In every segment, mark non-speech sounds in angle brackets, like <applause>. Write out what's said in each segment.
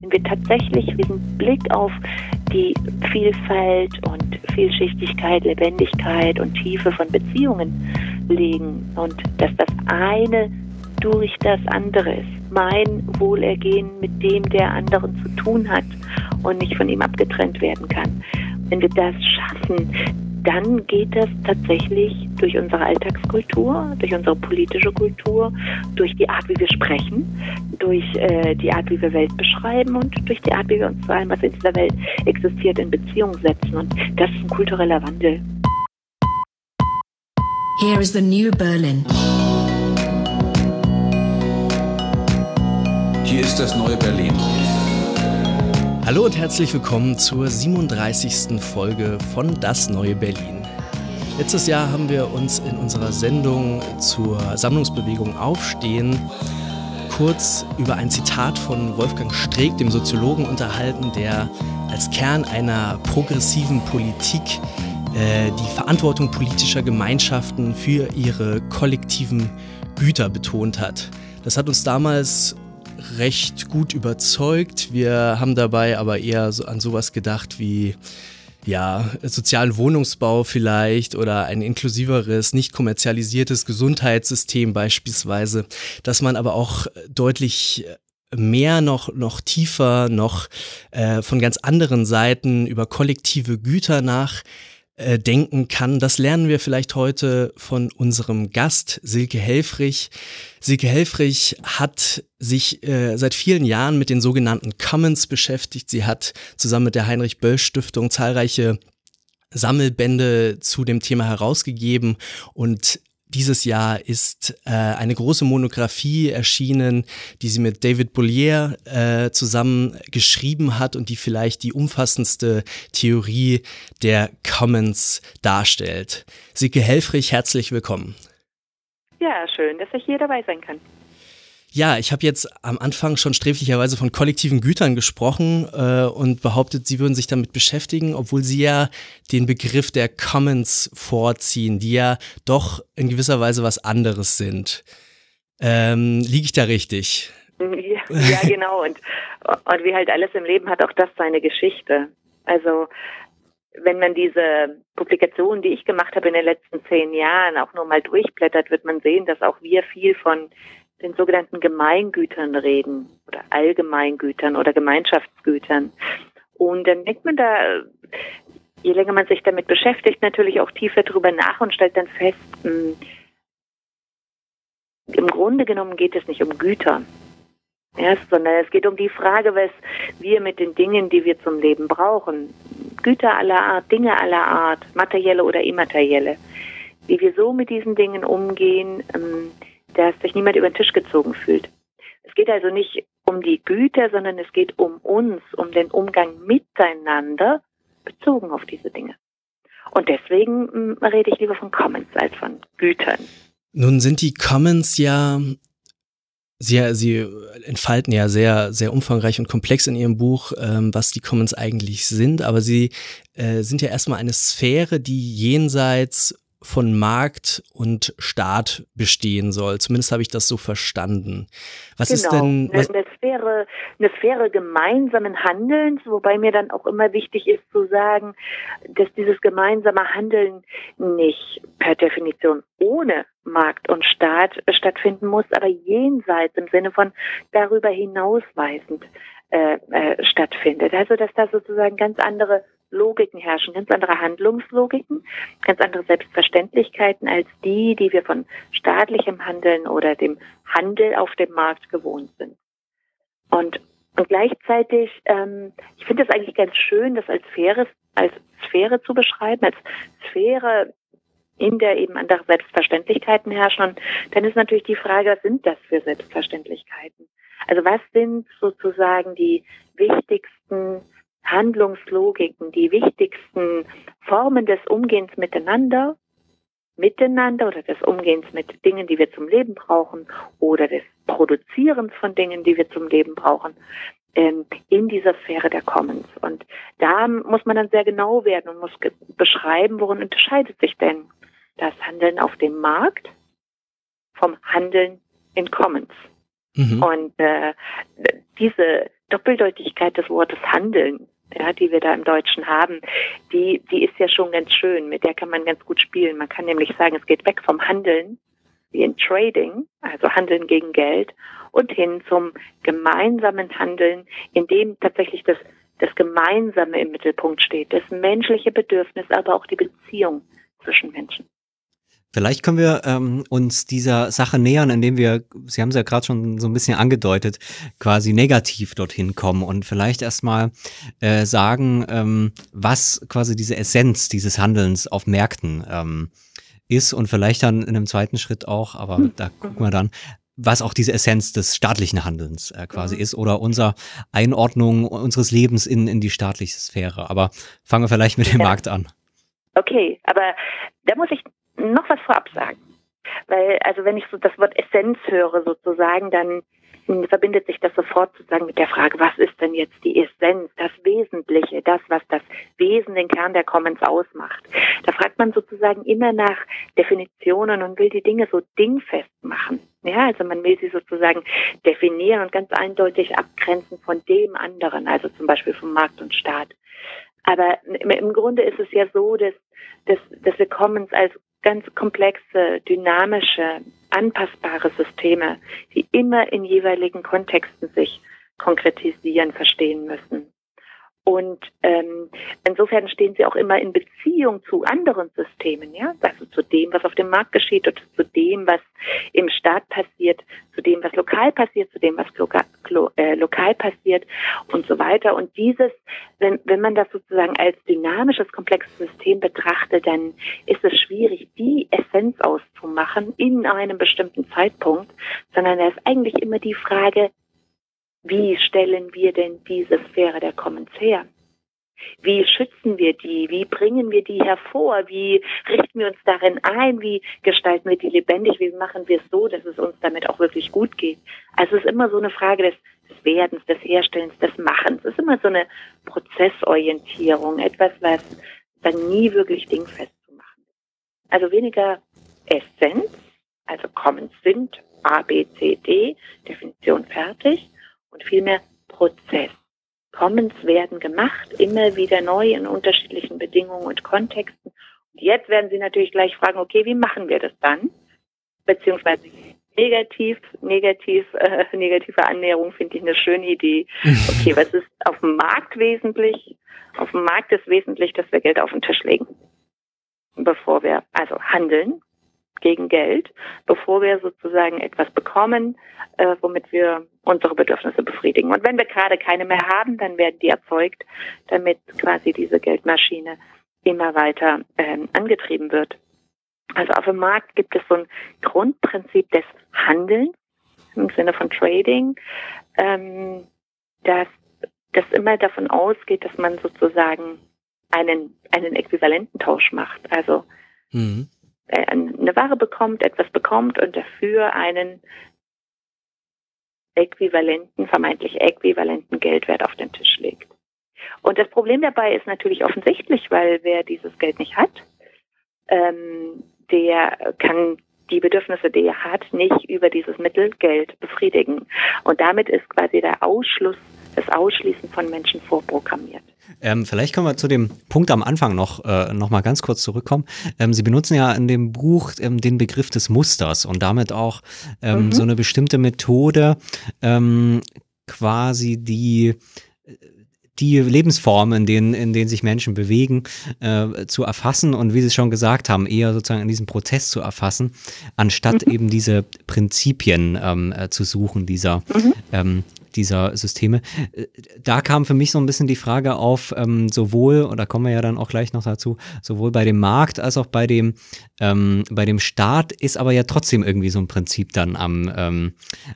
Wenn wir tatsächlich diesen Blick auf die Vielfalt und Vielschichtigkeit, Lebendigkeit und Tiefe von Beziehungen legen und dass das eine durch das andere ist, mein Wohlergehen mit dem der anderen zu tun hat und nicht von ihm abgetrennt werden kann. Wenn wir das schaffen, dann geht das tatsächlich durch unsere Alltagskultur, durch unsere politische Kultur, durch die Art, wie wir sprechen, durch äh, die Art, wie wir Welt beschreiben und durch die Art, wie wir uns zu allem, was in dieser Welt existiert, in Beziehung setzen. Und das ist ein kultureller Wandel. Here is the new Berlin. Hier ist das neue Berlin. Hallo und herzlich willkommen zur 37. Folge von Das neue Berlin. Letztes Jahr haben wir uns in unserer Sendung zur Sammlungsbewegung Aufstehen kurz über ein Zitat von Wolfgang Streeck, dem Soziologen, unterhalten, der als Kern einer progressiven Politik äh, die Verantwortung politischer Gemeinschaften für ihre kollektiven Güter betont hat. Das hat uns damals recht gut überzeugt. Wir haben dabei aber eher an sowas gedacht wie ja, sozialen Wohnungsbau vielleicht oder ein inklusiveres, nicht kommerzialisiertes Gesundheitssystem beispielsweise, dass man aber auch deutlich mehr noch, noch tiefer, noch äh, von ganz anderen Seiten über kollektive Güter nach äh, denken kann. Das lernen wir vielleicht heute von unserem Gast Silke Helfrich. Silke Helfrich hat sich äh, seit vielen Jahren mit den sogenannten Commons beschäftigt. Sie hat zusammen mit der Heinrich Böll Stiftung zahlreiche Sammelbände zu dem Thema herausgegeben und dieses Jahr ist äh, eine große Monographie erschienen, die sie mit David Bollier äh, zusammen geschrieben hat und die vielleicht die umfassendste Theorie der Commons darstellt. Sike Helfrich, herzlich willkommen. Ja, schön, dass ich hier dabei sein kann. Ja, ich habe jetzt am Anfang schon sträflicherweise von kollektiven Gütern gesprochen äh, und behauptet, Sie würden sich damit beschäftigen, obwohl Sie ja den Begriff der Commons vorziehen, die ja doch in gewisser Weise was anderes sind. Ähm, Liege ich da richtig? Ja, ja genau. Und, und wie halt alles im Leben hat auch das seine Geschichte. Also wenn man diese Publikationen, die ich gemacht habe in den letzten zehn Jahren, auch nur mal durchblättert, wird man sehen, dass auch wir viel von den sogenannten Gemeingütern reden oder Allgemeingütern oder Gemeinschaftsgütern. Und dann denkt man da, je länger man sich damit beschäftigt, natürlich auch tiefer drüber nach und stellt dann fest, mh, hm, im Grunde genommen geht es nicht um Güter, ja, sondern es geht um die Frage, was wir mit den Dingen, die wir zum Leben brauchen, Güter aller Art, Dinge aller Art, materielle oder immaterielle, wie wir so mit diesen Dingen umgehen, ähm, dass sich niemand über den Tisch gezogen fühlt. Es geht also nicht um die Güter, sondern es geht um uns, um den Umgang miteinander bezogen auf diese Dinge. Und deswegen hm, rede ich lieber von Commons als von Gütern. Nun sind die Commons ja Sie, Sie entfalten ja sehr, sehr umfangreich und komplex in Ihrem Buch, ähm, was die Commons eigentlich sind, aber Sie äh, sind ja erstmal eine Sphäre, die jenseits von Markt und Staat bestehen soll. Zumindest habe ich das so verstanden. Was genau. ist denn. Was eine, Sphäre, eine Sphäre gemeinsamen Handelns, wobei mir dann auch immer wichtig ist zu sagen, dass dieses gemeinsame Handeln nicht per Definition ohne Markt und Staat stattfinden muss, aber jenseits im Sinne von darüber hinausweisend äh, äh, stattfindet. Also dass da sozusagen ganz andere Logiken herrschen, ganz andere Handlungslogiken, ganz andere Selbstverständlichkeiten als die, die wir von staatlichem Handeln oder dem Handel auf dem Markt gewohnt sind. Und, und gleichzeitig, ähm, ich finde es eigentlich ganz schön, das als Sphäre, als Sphäre zu beschreiben, als Sphäre, in der eben andere Selbstverständlichkeiten herrschen. Und dann ist natürlich die Frage, was sind das für Selbstverständlichkeiten? Also was sind sozusagen die wichtigsten Handlungslogiken, die wichtigsten Formen des Umgehens miteinander, miteinander oder des Umgehens mit Dingen, die wir zum Leben brauchen oder des Produzierens von Dingen, die wir zum Leben brauchen, ähm, in dieser Sphäre der Commons. Und da muss man dann sehr genau werden und muss beschreiben, worin unterscheidet sich denn das Handeln auf dem Markt vom Handeln in Commons. Mhm. Und äh, diese Doppeldeutigkeit des Wortes Handeln, ja, die wir da im Deutschen haben, die, die ist ja schon ganz schön. Mit der kann man ganz gut spielen. Man kann nämlich sagen, es geht weg vom Handeln, wie in Trading, also Handeln gegen Geld, und hin zum gemeinsamen Handeln, in dem tatsächlich das, das Gemeinsame im Mittelpunkt steht, das menschliche Bedürfnis, aber auch die Beziehung zwischen Menschen. Vielleicht können wir ähm, uns dieser Sache nähern, indem wir, Sie haben es ja gerade schon so ein bisschen angedeutet, quasi negativ dorthin kommen und vielleicht erstmal äh, sagen, ähm, was quasi diese Essenz dieses Handelns auf Märkten ähm, ist und vielleicht dann in einem zweiten Schritt auch, aber hm. da gucken wir dann, was auch diese Essenz des staatlichen Handelns äh, quasi mhm. ist oder unser Einordnung unseres Lebens in, in die staatliche Sphäre. Aber fangen wir vielleicht mit dem ja. Markt an. Okay, aber da muss ich noch was vorab sagen. Weil, also wenn ich so das Wort Essenz höre sozusagen, dann verbindet sich das sofort sozusagen mit der Frage, was ist denn jetzt die Essenz, das Wesentliche, das, was das Wesen, den Kern der Commons ausmacht. Da fragt man sozusagen immer nach Definitionen und will die Dinge so dingfest machen. Ja, also man will sie sozusagen definieren und ganz eindeutig abgrenzen von dem anderen, also zum Beispiel vom Markt und Staat. Aber im Grunde ist es ja so, dass, dass, dass wir Commons als ganz komplexe, dynamische, anpassbare Systeme, die immer in jeweiligen Kontexten sich konkretisieren, verstehen müssen. Und ähm, insofern stehen sie auch immer in Beziehung zu anderen Systemen, ja, also zu dem, was auf dem Markt geschieht und zu dem, was im Staat passiert, zu dem, was lokal passiert, zu dem, was lokal, äh, lokal passiert und so weiter. Und dieses, wenn, wenn man das sozusagen als dynamisches, komplexes System betrachtet, dann ist es schwierig, die Essenz auszumachen in einem bestimmten Zeitpunkt, sondern es ist eigentlich immer die Frage, wie stellen wir denn diese Sphäre der Commons her? Wie schützen wir die? Wie bringen wir die hervor? Wie richten wir uns darin ein? Wie gestalten wir die lebendig? Wie machen wir es so, dass es uns damit auch wirklich gut geht? Also es ist immer so eine Frage des, des Werdens, des Herstellens, des Machens. Es ist immer so eine Prozessorientierung, etwas, was dann nie wirklich dingfest zu machen ist. Also weniger Essenz, also Commons sind A, B, C, D, Definition fertig, und vielmehr Prozess. Commons werden gemacht, immer wieder neu in unterschiedlichen Bedingungen und Kontexten. Und jetzt werden Sie natürlich gleich fragen, okay, wie machen wir das dann? Beziehungsweise negativ, negativ, äh, negative Annäherung finde ich eine schöne Idee. Okay, was ist auf dem Markt wesentlich? Auf dem Markt ist wesentlich, dass wir Geld auf den Tisch legen, bevor wir also handeln gegen Geld, bevor wir sozusagen etwas bekommen, äh, womit wir unsere Bedürfnisse befriedigen. Und wenn wir gerade keine mehr haben, dann werden die erzeugt, damit quasi diese Geldmaschine immer weiter ähm, angetrieben wird. Also auf dem Markt gibt es so ein Grundprinzip des Handelns im Sinne von Trading, ähm, dass das immer davon ausgeht, dass man sozusagen einen, einen Äquivalententausch macht. Also mhm. Äh, eine Ware bekommt, etwas bekommt und dafür einen äquivalenten, vermeintlich äquivalenten Geldwert auf den Tisch legt. Und das Problem dabei ist natürlich offensichtlich, weil wer dieses Geld nicht hat, ähm, der kann die Bedürfnisse, die er hat, nicht über dieses Mittel Geld befriedigen. Und damit ist quasi der Ausschluss, das Ausschließen von Menschen vorprogrammiert. Ähm, vielleicht können wir zu dem Punkt am Anfang noch, äh, noch mal ganz kurz zurückkommen. Ähm, Sie benutzen ja in dem Buch ähm, den Begriff des Musters und damit auch ähm, mhm. so eine bestimmte Methode, ähm, quasi die die Lebensformen, in denen, in denen sich Menschen bewegen, äh, zu erfassen und wie Sie schon gesagt haben, eher sozusagen in diesem Prozess zu erfassen, anstatt mhm. eben diese Prinzipien ähm, äh, zu suchen, dieser, mhm. ähm, dieser Systeme. Äh, da kam für mich so ein bisschen die Frage auf, ähm, sowohl, und da kommen wir ja dann auch gleich noch dazu, sowohl bei dem Markt als auch bei dem, ähm, bei dem Staat ist aber ja trotzdem irgendwie so ein Prinzip dann am, ähm,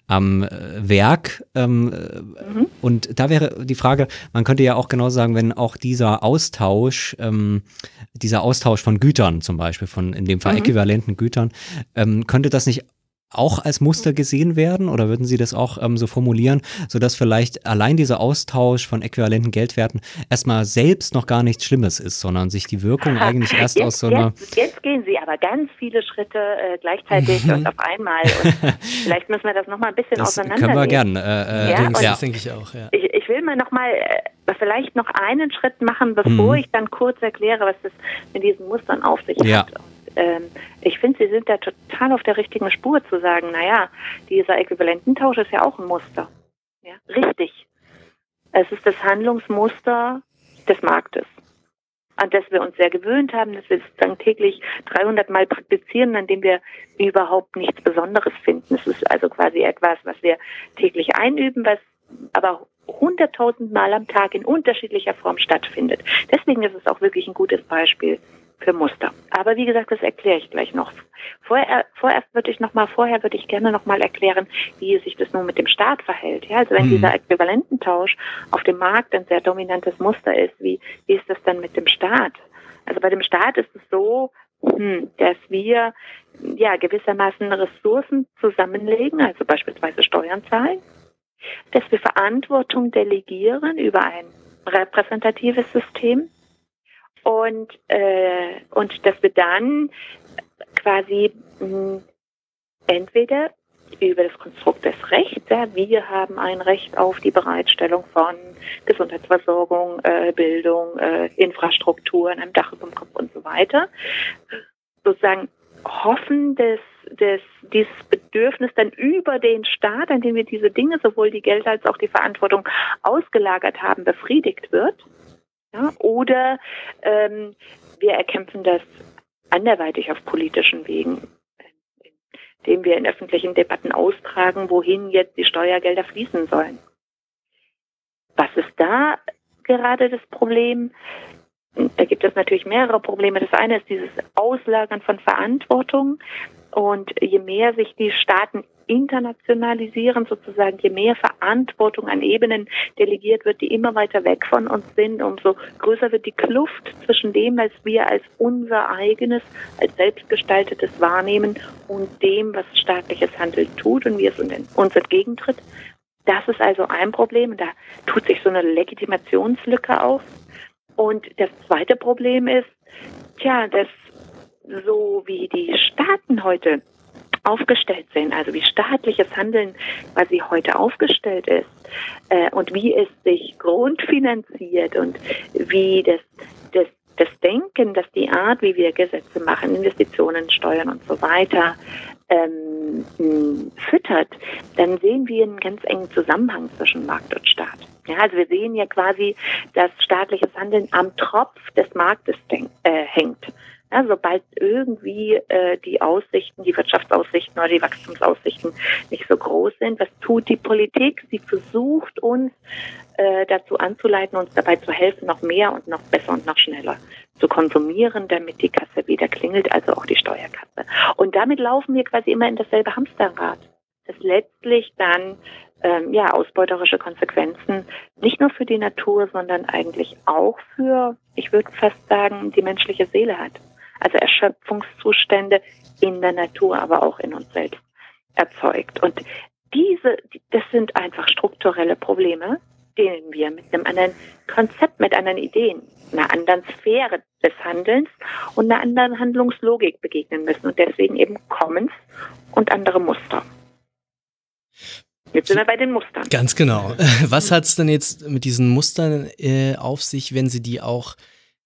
am äh, Werk. Ähm, mhm. Und da wäre die Frage, man könnte ja auch genau sagen, wenn auch dieser Austausch, ähm, dieser Austausch von Gütern zum Beispiel, von in dem Fall mhm. äquivalenten Gütern, ähm, könnte das nicht auch als Muster gesehen werden oder würden Sie das auch ähm, so formulieren, sodass vielleicht allein dieser Austausch von äquivalenten Geldwerten erstmal selbst noch gar nichts Schlimmes ist, sondern sich die Wirkung <laughs> eigentlich erst jetzt, aus so einer. Jetzt, jetzt, gehen Sie aber ganz viele Schritte äh, gleichzeitig und auf einmal. Und <laughs> vielleicht müssen wir das nochmal ein bisschen das auseinandernehmen. Können wir gerne. Äh, äh, ja, ja. Das denke ich auch. Ja. Ich, ich will mal noch mal äh, vielleicht noch einen Schritt machen, bevor Mhm. ich dann kurz erkläre, was das mit diesen Mustern auf sich Ja. hat. Und, ähm, ich finde, Sie sind da total auf der richtigen Spur zu sagen, naja, dieser Äquivalententausch ist ja auch ein Muster. Ja, richtig. Es ist das Handlungsmuster des Marktes, an das wir uns sehr gewöhnt haben, dass wir sozusagen täglich 300 Mal praktizieren, an dem wir überhaupt nichts Besonderes finden. Es ist also quasi etwas, was wir täglich einüben, was aber hunderttausend Mal am Tag in unterschiedlicher Form stattfindet. Deswegen ist es auch wirklich ein gutes Beispiel für Muster. Aber wie gesagt, das erkläre ich gleich noch. Vorher, vorerst würde ich noch mal, vorher würde ich gerne noch mal erklären, wie sich das nun mit dem Staat verhält. Ja, also wenn Mhm. dieser Äquivalententausch auf dem Markt ein sehr dominantes Muster ist, wie, wie ist das dann mit dem Staat? Also bei dem Staat ist es so, hm, dass wir ja gewissermaßen Ressourcen zusammenlegen, also beispielsweise Steuern zahlen, dass wir Verantwortung delegieren über ein repräsentatives System und, äh, und dass wir dann quasi mh, entweder über das Konstrukt des Rechts, ja, wir haben ein Recht auf die Bereitstellung von Gesundheitsversorgung, äh, Bildung, äh, Infrastruktur, einem Dach über dem Kopf und so weiter, sozusagen hoffen, dass, dass dieses Bedürfnis dann über den Staat, an dem wir diese Dinge, sowohl die Gelder als auch die Verantwortung ausgelagert haben, befriedigt wird. Ja, oder ähm, wir erkämpfen das anderweitig auf politischen Wegen, indem wir in öffentlichen Debatten austragen, wohin jetzt die Steuergelder fließen sollen. Was ist da gerade das Problem? Da gibt es natürlich mehrere Probleme. Das eine ist dieses Auslagern von Verantwortung. Und je mehr sich die Staaten internationalisieren, sozusagen, je mehr Verantwortung an Ebenen delegiert wird, die immer weiter weg von uns sind, umso größer wird die Kluft zwischen dem, was wir als unser eigenes, als selbstgestaltetes wahrnehmen und dem, was staatliches Handeln tut und wie es uns entgegentritt. Das ist also ein Problem. Da tut sich so eine Legitimationslücke auf. Und das zweite Problem ist, tja, dass so wie die Staaten heute aufgestellt sind, also wie staatliches Handeln quasi heute aufgestellt ist äh, und wie es sich grundfinanziert und wie das, das, das Denken, dass die Art, wie wir Gesetze machen, Investitionen, Steuern und so weiter ähm, füttert, dann sehen wir einen ganz engen Zusammenhang zwischen Markt und Staat. Ja, also wir sehen ja quasi, dass staatliches Handeln am Tropf des Marktes äh, hängt. Ja, sobald irgendwie äh, die Aussichten, die Wirtschaftsaussichten oder die Wachstumsaussichten nicht so groß sind, was tut die Politik? Sie versucht uns äh, dazu anzuleiten, uns dabei zu helfen, noch mehr und noch besser und noch schneller zu konsumieren, damit die Kasse wieder klingelt, also auch die Steuerkasse. Und damit laufen wir quasi immer in dasselbe Hamsterrad, das letztlich dann ähm, ja ausbeuterische Konsequenzen nicht nur für die Natur, sondern eigentlich auch für, ich würde fast sagen, die menschliche Seele hat. Also Erschöpfungszustände in der Natur, aber auch in uns selbst erzeugt. Und diese, das sind einfach strukturelle Probleme, denen wir mit einem anderen Konzept, mit anderen Ideen, einer anderen Sphäre des Handelns und einer anderen Handlungslogik begegnen müssen und deswegen eben Commons und andere Muster. Jetzt sind wir bei den Mustern. Ganz genau. <laughs> Was hat es denn jetzt mit diesen Mustern äh, auf sich, wenn Sie die auch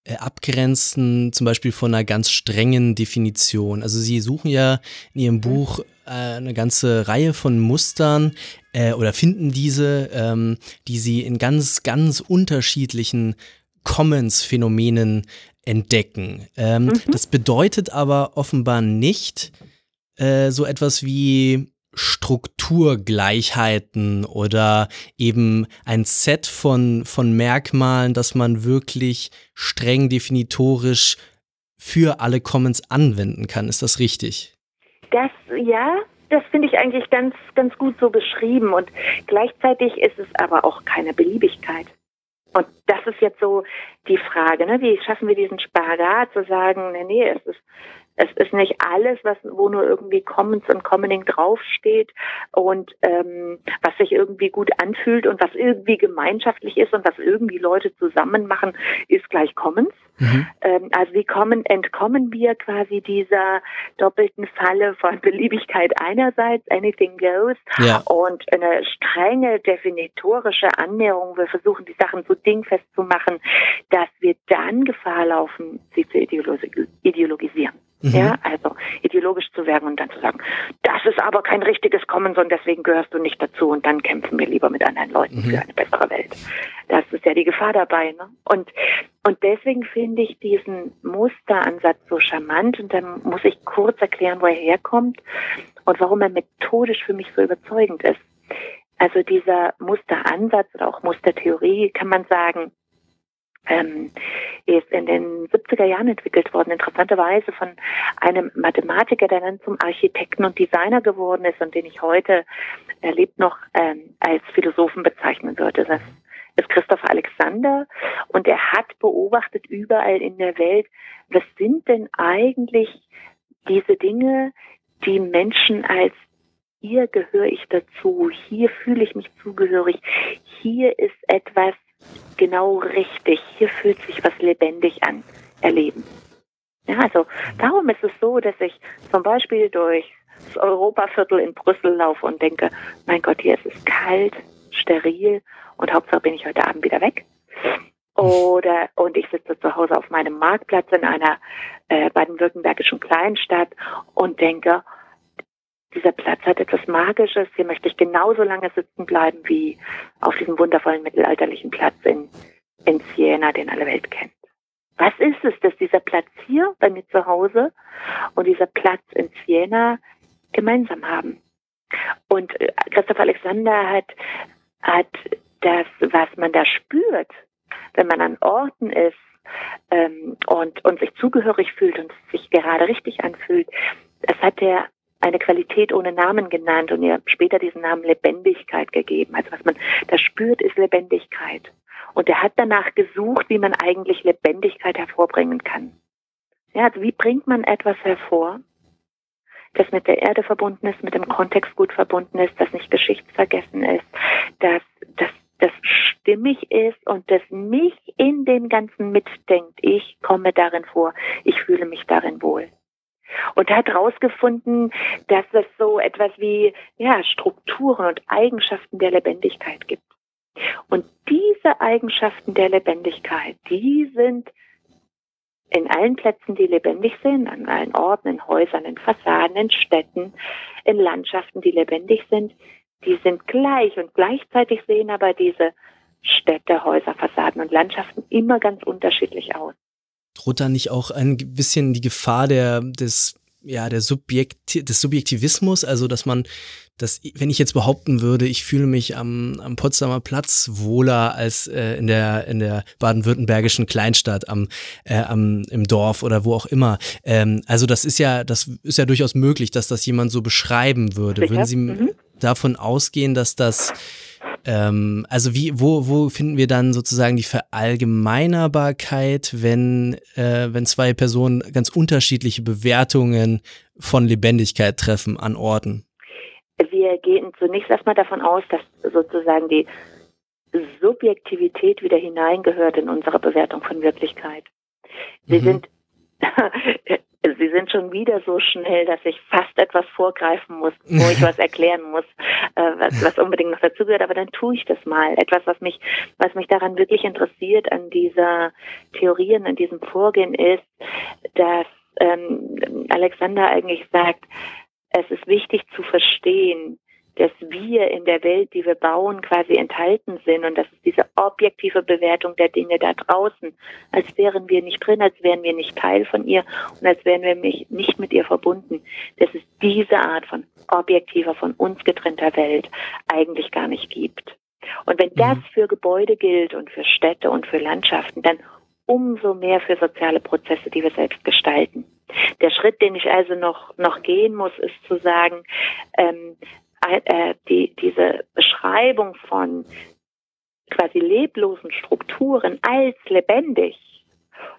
äh, abgrenzen, zum Beispiel von einer ganz strengen Definition? Also Sie suchen ja in Ihrem Buch äh, eine ganze Reihe von Mustern äh, oder finden diese, ähm, die Sie in ganz, ganz unterschiedlichen Commons-Phänomenen entdecken. Ähm, Mhm. Das bedeutet aber offenbar nicht äh, so etwas wie Strukturgleichheiten oder eben ein Set von, von Merkmalen, das man wirklich streng definitorisch für alle Commons anwenden kann. Ist das richtig? Das, ja, das finde ich eigentlich ganz, ganz gut so beschrieben. Und gleichzeitig ist es aber auch keine Beliebigkeit. Und das ist jetzt so die Frage, ne? wie schaffen wir diesen Spagat zu sagen, nee, nee, es ist, Es ist nicht alles, was wo nur irgendwie Commons und Commoning draufsteht und ähm, was sich irgendwie gut anfühlt und was irgendwie gemeinschaftlich ist und was irgendwie Leute zusammen machen, ist gleich Commons. Mhm. Ähm, also wie kommen, entkommen wir quasi dieser doppelten Falle von <laughs> Beliebigkeit einerseits, anything goes, ja. und eine strenge definitorische Annäherung. Wir versuchen die Sachen so dingfest zu machen, dass wir dann Gefahr laufen, sie zu ideologisieren. Mhm. Ja, also ideologisch zu werden und dann zu sagen, das ist aber kein richtiges Kommen, sondern deswegen gehörst du nicht dazu und dann kämpfen wir lieber mit anderen Leuten mhm. für eine bessere Welt. Das ist ja die Gefahr dabei. Ne? Und, und deswegen finde ich diesen Musteransatz so charmant und dann muss ich kurz erklären, wo er herkommt und warum er methodisch für mich so überzeugend ist. Also dieser Musteransatz oder auch Mustertheorie kann man sagen, ähm, ist in den 70er Jahren entwickelt worden, interessanterweise von einem Mathematiker, der dann zum Architekten und Designer geworden ist und den ich heute erlebt noch ähm, als Philosophen bezeichnen würde. Das ist Christopher Alexander und er hat beobachtet überall in der Welt, was sind denn eigentlich diese Dinge, die Menschen als hier gehöre ich dazu, hier fühle ich mich zugehörig, hier ist etwas, genau richtig. Hier fühlt sich was lebendig an, erleben. Ja, also darum ist es so, dass ich zum Beispiel durch das Europaviertel in Brüssel laufe und denke, mein Gott, hier ist es kalt, steril und Hauptsache bin ich heute Abend wieder weg. Oder und ich sitze zu Hause auf meinem Marktplatz in einer äh, baden-württembergischen Kleinstadt und denke, dieser Platz hat etwas Magisches. Hier möchte ich genauso lange sitzen bleiben wie auf diesem wundervollen mittelalterlichen Platz in, in Siena, den alle Welt kennt. Was ist es, dass dieser Platz hier bei mir zu Hause und dieser Platz in Siena gemeinsam haben? Und äh, Christoph Alexander hat, hat das, was man da spürt, wenn man an Orten ist ähm, und, und sich zugehörig fühlt und sich gerade richtig anfühlt, das hat er eine Qualität ohne Namen genannt und ihr später diesen Namen Lebendigkeit gegeben. Also was man da spürt, ist Lebendigkeit. Und er hat danach gesucht, wie man eigentlich Lebendigkeit hervorbringen kann. Ja, also wie bringt man etwas hervor, das mit der Erde verbunden ist, mit dem Kontext gut verbunden ist, das nicht geschichtsvergessen ist, das, das, das stimmig ist und das mich in dem Ganzen mitdenkt. Ich komme darin vor, ich fühle mich darin wohl und hat herausgefunden, dass es so etwas wie ja, Strukturen und Eigenschaften der Lebendigkeit gibt. Und diese Eigenschaften der Lebendigkeit, die sind in allen Plätzen, die lebendig sind, an allen Orten, in Häusern, in Fassaden, in Städten, in Landschaften, die lebendig sind, die sind gleich und gleichzeitig sehen aber diese Städte, Häuser, Fassaden und Landschaften immer ganz unterschiedlich aus droht da nicht auch ein bisschen die Gefahr der, des, ja, der Subjekt, des Subjektivismus? Also, dass man, dass, wenn ich jetzt behaupten würde, ich fühle mich am, am Potsdamer Platz wohler als äh, in der, in der baden-württembergischen Kleinstadt, am, äh, am, im Dorf oder wo auch immer. Ähm, also, das ist ja, das ist ja durchaus möglich, dass das jemand so beschreiben würde. Sicher? Würden Sie mhm. davon ausgehen, dass das ähm, also wie, wo, wo finden wir dann sozusagen die Verallgemeinerbarkeit, wenn, äh, wenn zwei Personen ganz unterschiedliche Bewertungen von Lebendigkeit treffen an Orten? Wir gehen zunächst erstmal davon aus, dass sozusagen die Subjektivität wieder hineingehört in unsere Bewertung von Wirklichkeit. Wir mhm. sind Sie sind schon wieder so schnell, dass ich fast etwas vorgreifen muss, wo ich <laughs> was erklären muss, äh, was, was unbedingt noch dazugehört. Aber dann tue ich das mal. Etwas, was mich, was mich daran wirklich interessiert an dieser Theorie und an diesem Vorgehen ist, dass ähm, Alexander eigentlich sagt, es ist wichtig zu verstehen, dass wir in der Welt, die wir bauen, quasi enthalten sind und das ist diese objektive Bewertung der Dinge da draußen, als wären wir nicht drin, als wären wir nicht Teil von ihr und als wären wir nicht mit ihr verbunden. Dass es diese Art von objektiver, von uns getrennter Welt eigentlich gar nicht gibt. Und wenn das mhm. für Gebäude gilt und für Städte und für Landschaften, dann umso mehr für soziale Prozesse, die wir selbst gestalten. Der Schritt, den ich also noch, noch gehen muss, ist zu sagen, ähm, äh, die, diese Beschreibung von quasi leblosen Strukturen als lebendig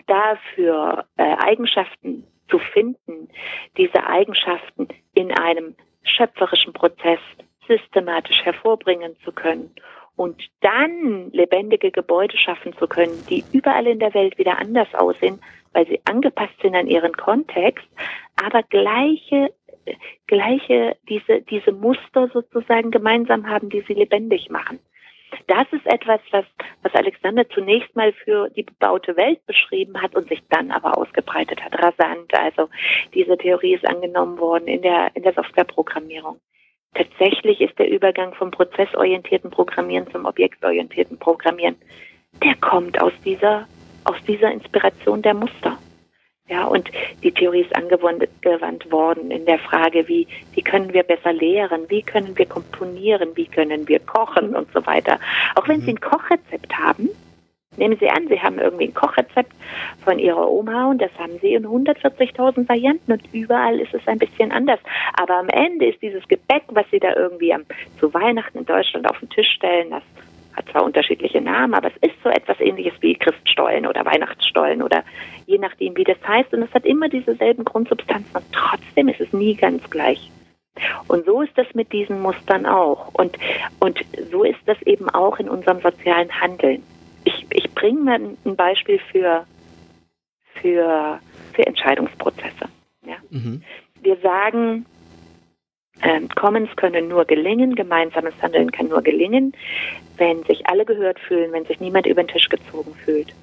dafür äh, Eigenschaften zu finden, diese Eigenschaften in einem schöpferischen Prozess systematisch hervorbringen zu können und dann lebendige Gebäude schaffen zu können, die überall in der Welt wieder anders aussehen, weil sie angepasst sind an ihren Kontext, aber gleiche gleiche diese diese Muster sozusagen gemeinsam haben, die sie lebendig machen. Das ist etwas, was, was Alexander zunächst mal für die bebaute Welt beschrieben hat und sich dann aber ausgebreitet hat, rasant. Also diese Theorie ist angenommen worden in der, in der Softwareprogrammierung. Tatsächlich ist der Übergang vom prozessorientierten Programmieren zum objektorientierten Programmieren, der kommt aus dieser, aus dieser Inspiration der Muster. Ja, und die Theorie ist angewandt worden in der Frage, wie, wie können wir besser lehren, wie können wir komponieren, wie können wir kochen und so weiter. Auch wenn Sie ein Kochrezept haben, nehmen Sie an, Sie haben irgendwie ein Kochrezept von Ihrer Oma und das haben Sie in 140.000 Varianten und überall ist es ein bisschen anders. Aber am Ende ist dieses Gebäck, was Sie da irgendwie am, zu Weihnachten in Deutschland auf den Tisch stellen, das hat zwar unterschiedliche Namen, aber es ist so etwas ähnliches wie Christstollen oder Weihnachtsstollen oder je nachdem, wie das heißt. Und es hat immer dieselben Grundsubstanzen und trotzdem ist es nie ganz gleich. Und so ist das mit diesen Mustern auch. Und, und so ist das eben auch in unserem sozialen Handeln. Ich, ich bringe mal ein Beispiel für, für, für Entscheidungsprozesse. Ja? Mhm. Wir sagen, Commons können nur gelingen, gemeinsames Handeln kann nur gelingen, wenn sich alle gehört fühlen, wenn sich niemand über den Tisch gezogen fühlt.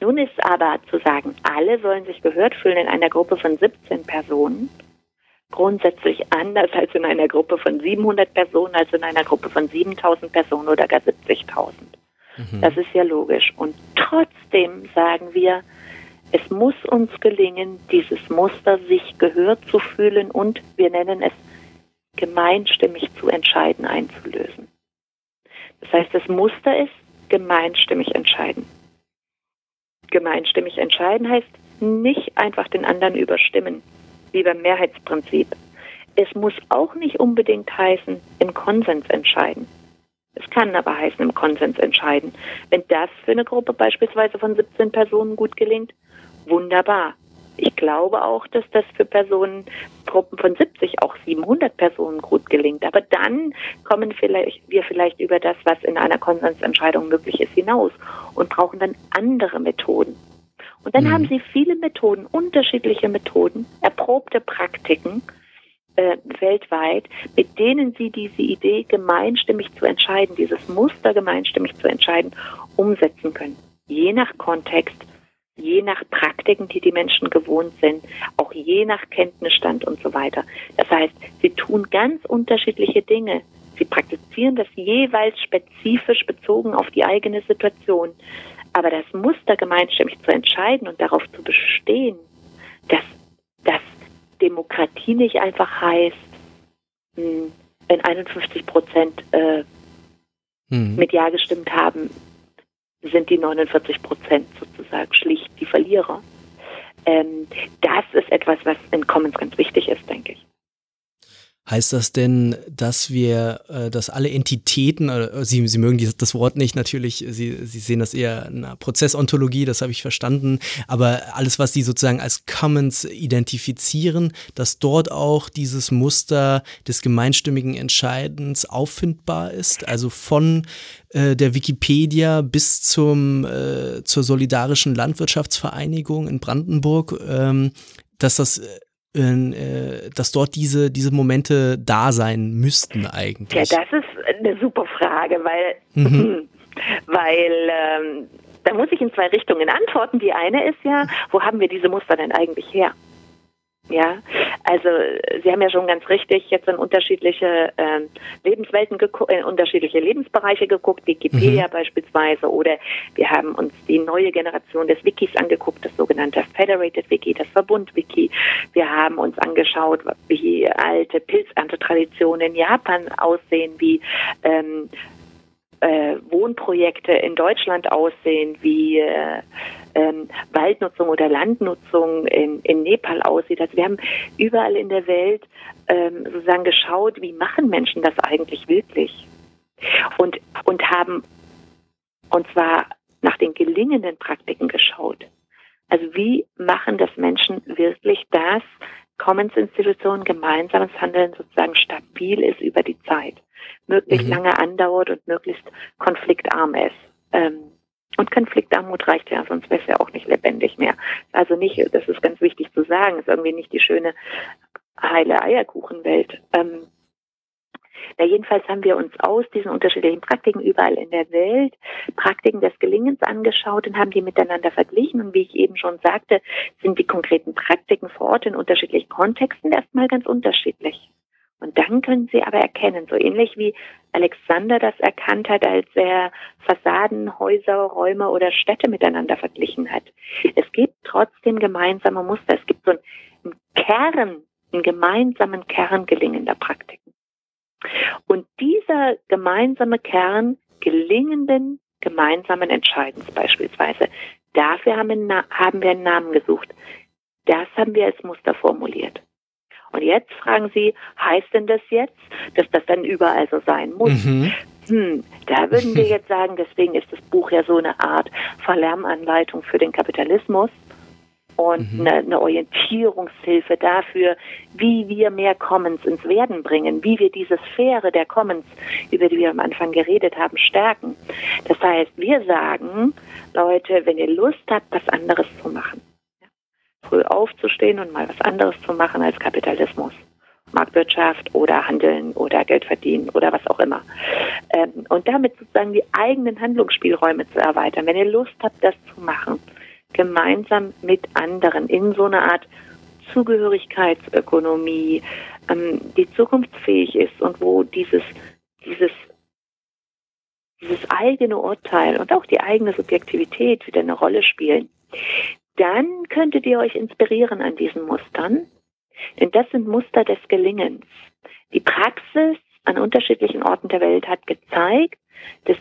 Nun ist aber zu sagen, alle sollen sich gehört fühlen in einer Gruppe von 17 Personen, grundsätzlich anders als in einer Gruppe von 700 Personen, als in einer Gruppe von 7000 Personen oder gar 70.000. Mhm. Das ist ja logisch. Und trotzdem sagen wir, es muss uns gelingen, dieses Muster sich gehört zu fühlen und wir nennen es gemeinstimmig zu entscheiden einzulösen. Das heißt, das Muster ist gemeinstimmig entscheiden. Gemeinstimmig entscheiden heißt nicht einfach den anderen überstimmen, wie beim Mehrheitsprinzip. Es muss auch nicht unbedingt heißen, im Konsens entscheiden. Es kann aber heißen, im Konsens entscheiden. Wenn das für eine Gruppe beispielsweise von 17 Personen gut gelingt, wunderbar. Ich glaube auch, dass das für Personengruppen von 70, auch 700 Personen gut gelingt. Aber dann kommen vielleicht, wir vielleicht über das, was in einer Konsensentscheidung möglich ist, hinaus und brauchen dann andere Methoden. Und dann mhm. haben Sie viele Methoden, unterschiedliche Methoden, erprobte Praktiken äh, weltweit, mit denen Sie diese Idee gemeinstimmig zu entscheiden, dieses Muster gemeinstimmig zu entscheiden, umsetzen können. Je nach Kontext, je nach Praktiken, die die Menschen gewohnt sind, auch je nach Kenntnisstand und so weiter. Das heißt, sie tun ganz unterschiedliche Dinge. Sie praktizieren das jeweils spezifisch bezogen auf die eigene Situation. Aber das Muster gemeinstimmig zu entscheiden und darauf zu bestehen, dass, dass Demokratie nicht einfach heißt, hm, wenn 51 Prozent äh, hm. mit Ja gestimmt haben, sind die 49 Prozent sozusagen schlicht die Verlierer. Ähm, das ist etwas, was in Commons ganz wichtig ist, denke ich. Heißt das denn, dass wir, äh, dass alle Entitäten, äh, Sie, Sie mögen das Wort nicht, natürlich, Sie, Sie sehen das eher in einer Prozessontologie, das habe ich verstanden, aber alles, was Sie sozusagen als Commons identifizieren, dass dort auch dieses Muster des gemeinstimmigen Entscheidens auffindbar ist, also von äh, der Wikipedia bis zum, zur Solidarischen Landwirtschaftsvereinigung in Brandenburg, ähm, dass das äh, dass dort diese, diese Momente da sein müssten eigentlich? Ja, das ist eine super Frage, weil, mhm. <laughs> weil ähm, da muss ich in zwei Richtungen antworten. Die eine ist ja, wo haben wir diese Muster denn eigentlich her? Ja, also Sie haben ja schon ganz richtig jetzt in unterschiedliche äh, Lebenswelten geguckt, in unterschiedliche Lebensbereiche geguckt, Wikipedia mhm. beispielsweise, oder wir haben uns die neue Generation des Wikis angeguckt, das sogenannte Federated Wiki, das Verbund-Wiki. Wir haben uns angeschaut, wie alte Pilzerntetraditionen in Japan aussehen, wie ähm, äh, Wohnprojekte in Deutschland aussehen, wie äh, ähm, Waldnutzung oder Landnutzung in, in Nepal aussieht. Also wir haben überall in der Welt ähm, sozusagen geschaut, wie machen Menschen das eigentlich wirklich? Und, und haben und zwar nach den gelingenden Praktiken geschaut. Also wie machen das Menschen wirklich, dass Commons-Institutionen gemeinsames Handeln sozusagen stabil ist über die Zeit, möglichst mhm. lange andauert und möglichst konfliktarm ist. Ähm, und Konfliktarmut reicht ja, sonst wäre es ja auch nicht lebendig mehr. Also nicht, das ist ganz wichtig zu sagen, ist irgendwie nicht die schöne heile Eierkuchenwelt. Ähm, ja, jedenfalls haben wir uns aus diesen unterschiedlichen Praktiken überall in der Welt Praktiken des Gelingens angeschaut und haben die miteinander verglichen. Und wie ich eben schon sagte, sind die konkreten Praktiken vor Ort in unterschiedlichen Kontexten erstmal ganz unterschiedlich. Und dann können Sie aber erkennen, so ähnlich wie Alexander das erkannt hat, als er Fassaden, Häuser, Räume oder Städte miteinander verglichen hat. Es gibt trotzdem gemeinsame Muster. Es gibt so einen Kern, einen gemeinsamen Kern gelingender Praktiken. Und dieser gemeinsame Kern gelingenden gemeinsamen Entscheidens beispielsweise, dafür haben wir, einen Namen gesucht. Das haben wir als Muster formuliert. Und jetzt fragen Sie, heißt denn das jetzt, dass das dann überall so sein muss? Mhm. Hm, da würden wir <laughs> jetzt sagen, deswegen ist das Buch ja so eine Art Verlärmanleitung für den Kapitalismus und mhm. eine, eine Orientierungshilfe dafür, wie wir mehr Commons ins Werden bringen, wie wir diese Sphäre der Commons, über die wir am Anfang geredet haben, stärken. Das heißt, wir sagen, Leute, wenn ihr Lust habt, was anderes zu machen, früh aufzustehen und mal was anderes zu machen als Kapitalismus. Marktwirtschaft oder Handeln oder Geld verdienen oder was auch immer. Ähm, und damit sozusagen die eigenen Handlungsspielräume zu erweitern. Wenn ihr Lust habt, das zu machen, gemeinsam mit anderen in so einer Art Zugehörigkeitsökonomie, ähm, die zukunftsfähig ist und wo dieses, dieses, dieses eigene Urteil und auch die eigene Subjektivität wieder eine Rolle spielen dann könntet ihr euch inspirieren an diesen Mustern, denn das sind Muster des Gelingens. Die Praxis an unterschiedlichen Orten der Welt hat gezeigt, dass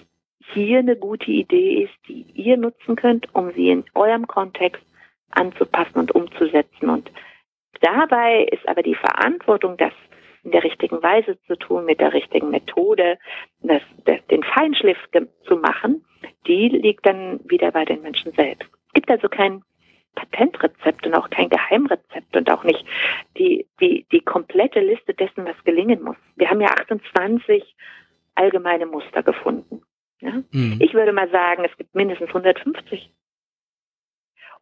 hier eine gute Idee ist, die ihr nutzen könnt, um sie in eurem Kontext anzupassen und umzusetzen. Und dabei ist aber die Verantwortung, das in der richtigen Weise zu tun, mit der richtigen Methode, das, das, den Feinschliff zu machen, die liegt dann wieder bei den Menschen selbst. Es gibt also kein Patentrezept und auch kein Geheimrezept und auch nicht die, die, die komplette Liste dessen, was gelingen muss. Wir haben ja 28 allgemeine Muster gefunden. Ja? Mhm. Ich würde mal sagen, es gibt mindestens 150.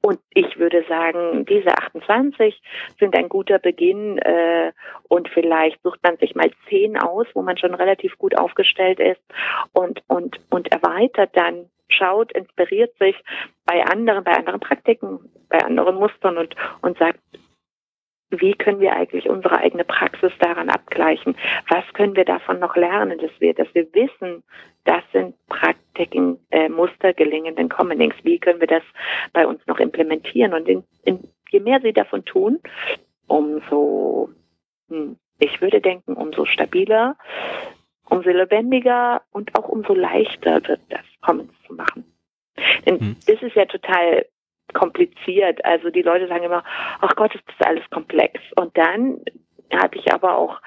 Und ich würde sagen, diese 28 sind ein guter Beginn äh, und vielleicht sucht man sich mal zehn aus, wo man schon relativ gut aufgestellt ist und, und, und erweitert dann schaut, inspiriert sich bei anderen, bei anderen Praktiken, bei anderen Mustern und, und sagt, wie können wir eigentlich unsere eigene Praxis daran abgleichen? Was können wir davon noch lernen, dass wir, dass wir wissen, das sind Praktiken, äh, Muster gelingenden Commonings. Wie können wir das bei uns noch implementieren? Und in, in, je mehr sie davon tun, umso, hm, ich würde denken, umso stabiler umso lebendiger und auch umso leichter wird das, Commons zu machen. Denn mhm. das ist ja total kompliziert. Also die Leute sagen immer, ach Gott, ist das alles komplex. Und dann hatte ich aber auch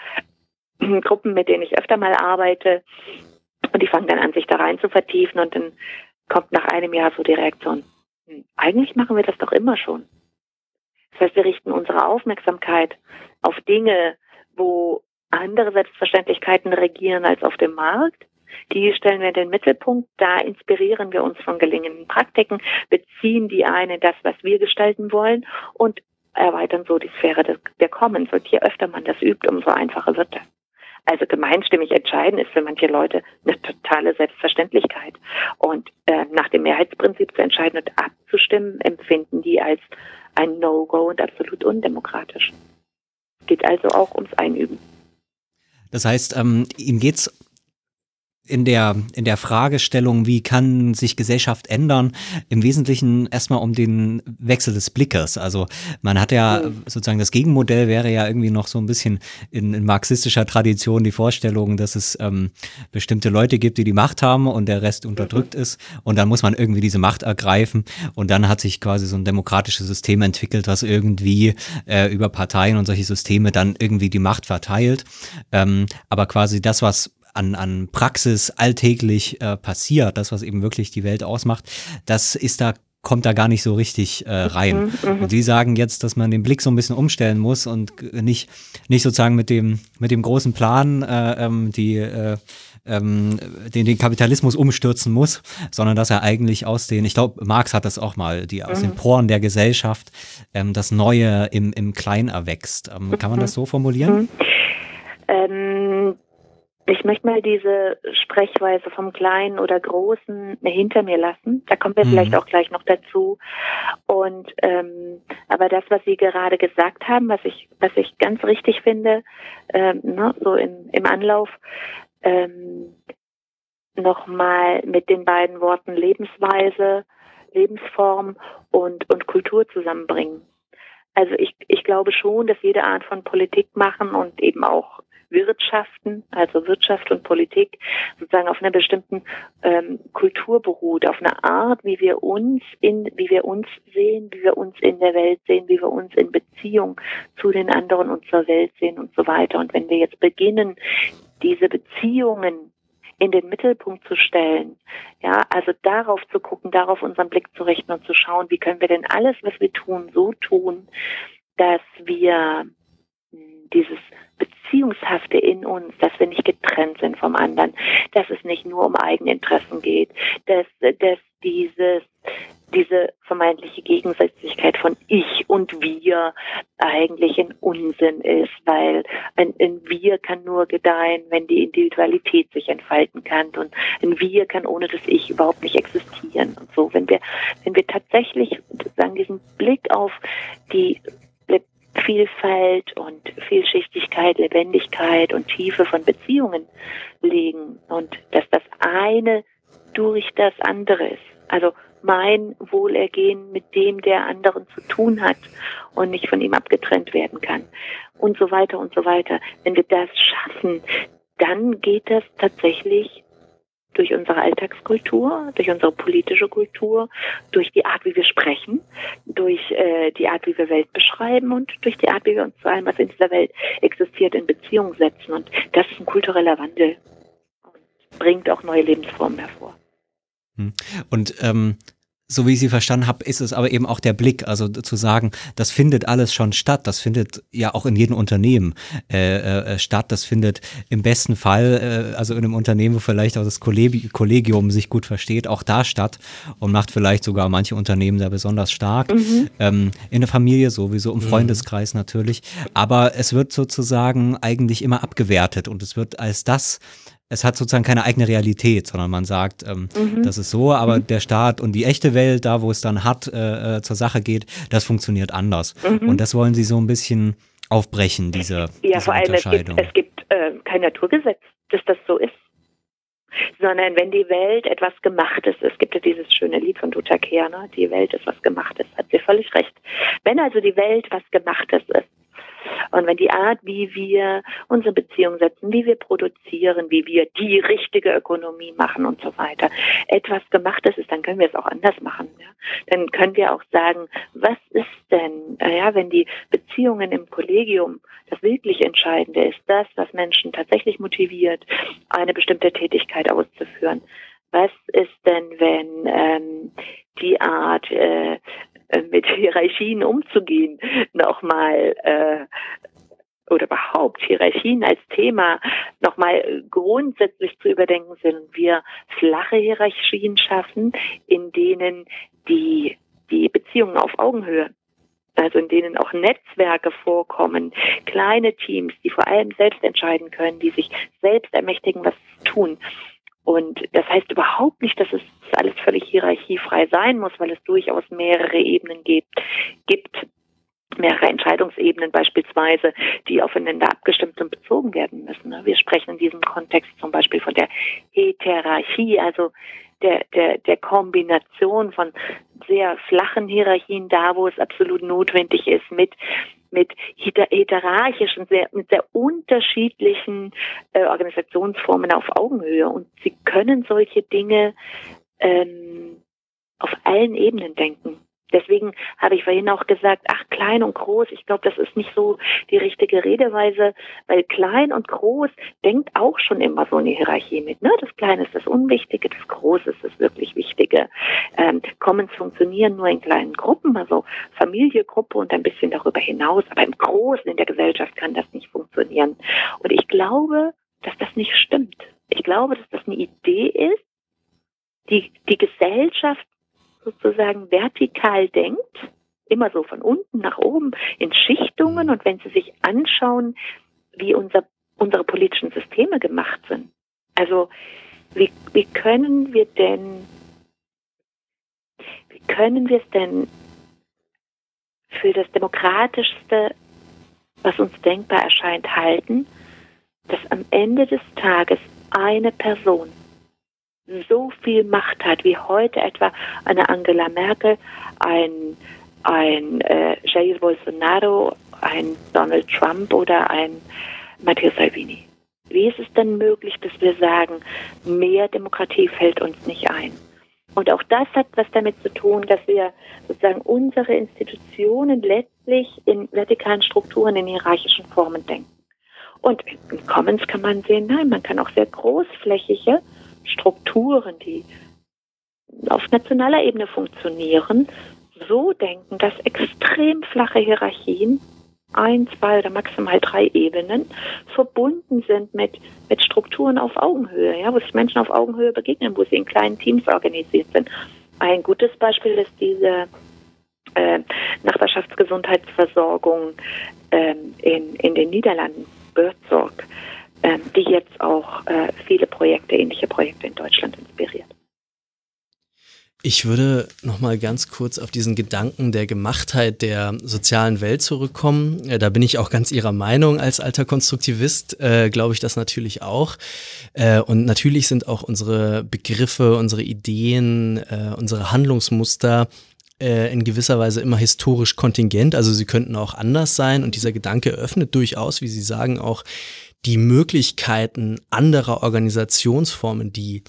<clears throat> Gruppen, mit denen ich öfter mal arbeite und die fangen dann an, sich da rein zu vertiefen und dann kommt nach einem Jahr so die Reaktion, hm, eigentlich machen wir das doch immer schon. Das heißt, wir richten unsere Aufmerksamkeit auf Dinge, wo andere Selbstverständlichkeiten regieren als auf dem Markt. Die stellen wir in den Mittelpunkt. Da inspirieren wir uns von gelingenden Praktiken, beziehen die eine das, was wir gestalten wollen und erweitern so die Sphäre des, der Commons. Und je öfter man das übt, umso einfacher wird das. Also gemeinstimmig entscheiden ist für manche Leute eine totale Selbstverständlichkeit. Und äh, nach dem Mehrheitsprinzip zu entscheiden und abzustimmen, empfinden die als ein No-Go und absolut undemokratisch. Es geht also auch ums Einüben. Das heißt, ähm, ihm geht's in der, in der Fragestellung, wie kann sich Gesellschaft ändern, im Wesentlichen erstmal um den Wechsel des Blickes. Also man hat ja mhm. sozusagen das Gegenmodell wäre ja irgendwie noch so ein bisschen in, in marxistischer Tradition die Vorstellung, dass es ähm, bestimmte Leute gibt, die die Macht haben und der Rest unterdrückt mhm. ist und dann muss man irgendwie diese Macht ergreifen und dann hat sich quasi so ein demokratisches System entwickelt, was irgendwie äh, über Parteien und solche Systeme dann irgendwie die Macht verteilt. Ähm, aber quasi das, was an, an Praxis alltäglich äh, passiert, das, was eben wirklich die Welt ausmacht, das ist da kommt da gar nicht so richtig äh, rein. Mhm, mhm, und die sagen jetzt, dass man den Blick so ein bisschen umstellen muss und nicht, nicht sozusagen mit dem, mit dem großen Plan äh, ähm, die äh, ähm, den, den Kapitalismus umstürzen muss, sondern dass er eigentlich aus den, ich glaube, Marx hat das auch mal, die aus mhm. den Poren der Gesellschaft ähm, das Neue im, im Klein erwächst. Ähm, kann man das so formulieren? Mhm. Ich möchte mal diese Sprechweise vom Kleinen oder Großen hinter mir lassen. Da kommen wir mhm. vielleicht auch gleich noch dazu. Und ähm, aber das, was Sie gerade gesagt haben, was ich, was ich ganz richtig finde, ähm, ne, so im, im Anlauf, ähm, nochmal mit den beiden Worten Lebensweise, Lebensform und, und Kultur zusammenbringen. Also ich, ich glaube schon, dass jede Art von Politik machen und eben auch Wirtschaften, also Wirtschaft und Politik, sozusagen auf einer bestimmten ähm, Kultur beruht, auf einer Art, wie wir uns in, wie wir uns sehen, wie wir uns in der Welt sehen, wie wir uns in Beziehung zu den anderen und zur Welt sehen und so weiter. Und wenn wir jetzt beginnen, diese Beziehungen in den Mittelpunkt zu stellen. Ja, also darauf zu gucken, darauf unseren Blick zu richten und zu schauen, wie können wir denn alles, was wir tun, so tun, dass wir dieses Beziehungshafte in uns, dass wir nicht getrennt sind vom anderen, dass es nicht nur um Eigeninteressen geht, dass, dass dieses diese vermeintliche Gegensätzlichkeit von ich und wir eigentlich ein Unsinn ist, weil ein, ein Wir kann nur gedeihen, wenn die Individualität sich entfalten kann und ein Wir kann ohne das Ich überhaupt nicht existieren und so. Wenn wir, wenn wir tatsächlich sagen diesen Blick auf die Vielfalt und Vielschichtigkeit, Lebendigkeit und Tiefe von Beziehungen legen und dass das eine durch das andere ist. Also mein Wohlergehen mit dem der anderen zu tun hat und nicht von ihm abgetrennt werden kann und so weiter und so weiter. Wenn wir das schaffen, dann geht das tatsächlich durch unsere Alltagskultur, durch unsere politische Kultur, durch die Art, wie wir sprechen, durch äh, die Art, wie wir Welt beschreiben und durch die Art, wie wir uns zu allem, was in dieser Welt existiert, in Beziehung setzen. Und das ist ein kultureller Wandel und bringt auch neue Lebensformen hervor. Hm. Und ähm, so wie ich sie verstanden habe, ist es aber eben auch der Blick, also zu sagen, das findet alles schon statt, das findet ja auch in jedem Unternehmen äh, äh, statt, das findet im besten Fall, äh, also in einem Unternehmen, wo vielleicht auch das Kollegium sich gut versteht, auch da statt und macht vielleicht sogar manche Unternehmen da besonders stark. Mhm. Ähm, in der Familie sowieso, im mhm. Freundeskreis natürlich, aber es wird sozusagen eigentlich immer abgewertet und es wird als das es hat sozusagen keine eigene Realität, sondern man sagt, ähm, mhm. das ist so, aber mhm. der Staat und die echte Welt, da wo es dann hart äh, äh, zur Sache geht, das funktioniert anders. Mhm. Und das wollen sie so ein bisschen aufbrechen, diese, ja, diese vor allem Unterscheidung. Es gibt, es gibt äh, kein Naturgesetz, dass das so ist. Sondern wenn die Welt etwas Gemachtes ist, es gibt ja dieses schöne Lied von Dutta Kerner, die Welt ist was Gemachtes, hat sie völlig recht. Wenn also die Welt was Gemachtes ist, und wenn die Art, wie wir unsere Beziehung setzen, wie wir produzieren, wie wir die richtige Ökonomie machen und so weiter, etwas gemachtes ist, dann können wir es auch anders machen. Ja? Dann können wir auch sagen, was ist denn, ja, wenn die Beziehungen im Kollegium das wirklich Entscheidende ist, das, was Menschen tatsächlich motiviert, eine bestimmte Tätigkeit auszuführen. Was ist denn, wenn ähm, die Art, äh, mit <laughs> Hierarchien umzugehen, nochmal äh, oder überhaupt Hierarchien als Thema nochmal grundsätzlich zu überdenken sind. Wir flache Hierarchien schaffen, in denen die, die Beziehungen auf Augenhöhe also in denen auch Netzwerke vorkommen, kleine Teams, die vor allem selbst entscheiden können, die sich selbst ermächtigen, was zu tun. Und das heißt überhaupt nicht, dass es alles völlig hierarchiefrei sein muss, weil es durchaus mehrere Ebenen gibt, gibt mehrere Entscheidungsebenen beispielsweise, die aufeinander abgestimmt und bezogen werden müssen. Wir sprechen in diesem Kontext zum Beispiel von der Heterarchie, also der, der, der Kombination von sehr flachen Hierarchien da, wo es absolut notwendig ist, mit mit hierarchischen, sehr, mit sehr unterschiedlichen äh, Organisationsformen auf Augenhöhe. Und sie können solche Dinge ähm, auf allen Ebenen denken. Deswegen habe ich vorhin auch gesagt, ach, klein und groß, ich glaube, das ist nicht so die richtige Redeweise, weil klein und groß denkt auch schon immer so eine Hierarchie mit. Ne? Das Kleine ist das Unwichtige, das Große ist das wirklich Wichtige. Ähm, Commons funktionieren nur in kleinen Gruppen, also Familie, Gruppe und ein bisschen darüber hinaus, aber im Großen in der Gesellschaft kann das nicht funktionieren. Und ich glaube, dass das nicht stimmt. Ich glaube, dass das eine Idee ist, die die Gesellschaft sozusagen vertikal denkt, immer so von unten nach oben in Schichtungen und wenn Sie sich anschauen, wie unser, unsere politischen Systeme gemacht sind. Also wie, wie können wir denn, wie können wir es denn für das Demokratischste, was uns denkbar erscheint, halten, dass am Ende des Tages eine Person so viel Macht hat, wie heute etwa eine Angela Merkel, ein, ein äh, Jair Bolsonaro, ein Donald Trump oder ein Matteo Salvini. Wie ist es denn möglich, dass wir sagen, mehr Demokratie fällt uns nicht ein? Und auch das hat was damit zu tun, dass wir sozusagen unsere Institutionen letztlich in vertikalen Strukturen, in hierarchischen Formen denken. Und in Commons kann man sehen, nein, man kann auch sehr großflächige Strukturen, die auf nationaler Ebene funktionieren, so denken, dass extrem flache Hierarchien, ein, zwei oder maximal drei Ebenen, verbunden sind mit, mit Strukturen auf Augenhöhe, ja, wo sich Menschen auf Augenhöhe begegnen, wo sie in kleinen Teams organisiert sind. Ein gutes Beispiel ist diese äh, Nachbarschaftsgesundheitsversorgung ähm, in, in den Niederlanden, Birdsorg ähm, die jetzt auch äh, viele Projekte, ähnliche Projekte in Deutschland inspiriert. Ich würde noch mal ganz kurz auf diesen Gedanken der Gemachtheit der sozialen Welt zurückkommen. Da bin ich auch ganz Ihrer Meinung als alter Konstruktivist, äh, glaube ich das natürlich auch. Äh, und natürlich sind auch unsere Begriffe, unsere Ideen, äh, unsere Handlungsmuster äh, in gewisser Weise immer historisch kontingent. Also sie könnten auch anders sein. Und dieser Gedanke öffnet durchaus, wie Sie sagen, auch die Möglichkeiten anderer Organisationsformen, die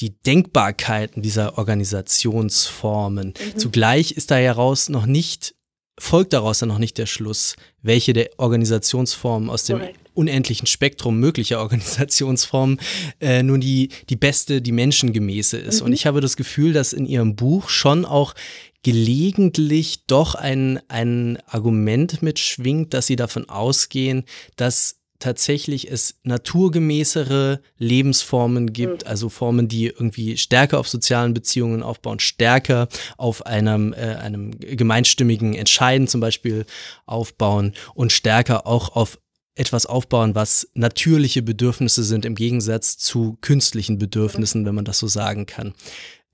die Denkbarkeiten dieser Organisationsformen. Mhm. Zugleich ist da heraus noch nicht, folgt daraus dann noch nicht der Schluss, welche der Organisationsformen aus dem Correct. unendlichen Spektrum möglicher Organisationsformen äh, nun die, die beste, die menschengemäße ist. Mhm. Und ich habe das Gefühl, dass in Ihrem Buch schon auch gelegentlich doch ein, ein Argument mitschwingt, dass Sie davon ausgehen, dass tatsächlich es naturgemäßere Lebensformen gibt, mhm. also Formen, die irgendwie stärker auf sozialen Beziehungen aufbauen, stärker auf einem, äh, einem gemeinstimmigen Entscheiden zum Beispiel aufbauen und stärker auch auf etwas aufbauen, was natürliche Bedürfnisse sind im Gegensatz zu künstlichen Bedürfnissen, wenn man das so sagen kann.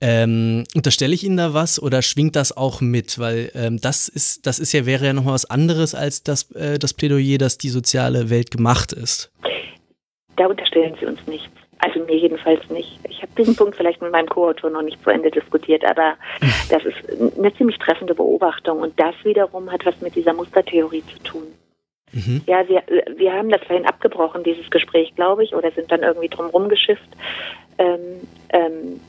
Ähm, unterstelle ich Ihnen da was oder schwingt das auch mit? Weil ähm, das ist, das ist ja, wäre ja nochmal was anderes als das, äh, das Plädoyer, dass die soziale Welt gemacht ist. Da unterstellen Sie uns nichts. Also mir jedenfalls nicht. Ich habe diesen Punkt vielleicht mit meinem Co-Autor noch nicht zu Ende diskutiert, aber <laughs> das ist eine ziemlich treffende Beobachtung und das wiederum hat was mit dieser Mustertheorie zu tun. Mhm. Ja, wir, wir haben das vorhin abgebrochen, dieses Gespräch, glaube ich, oder sind dann irgendwie drumherum geschifft. Ähm, ähm,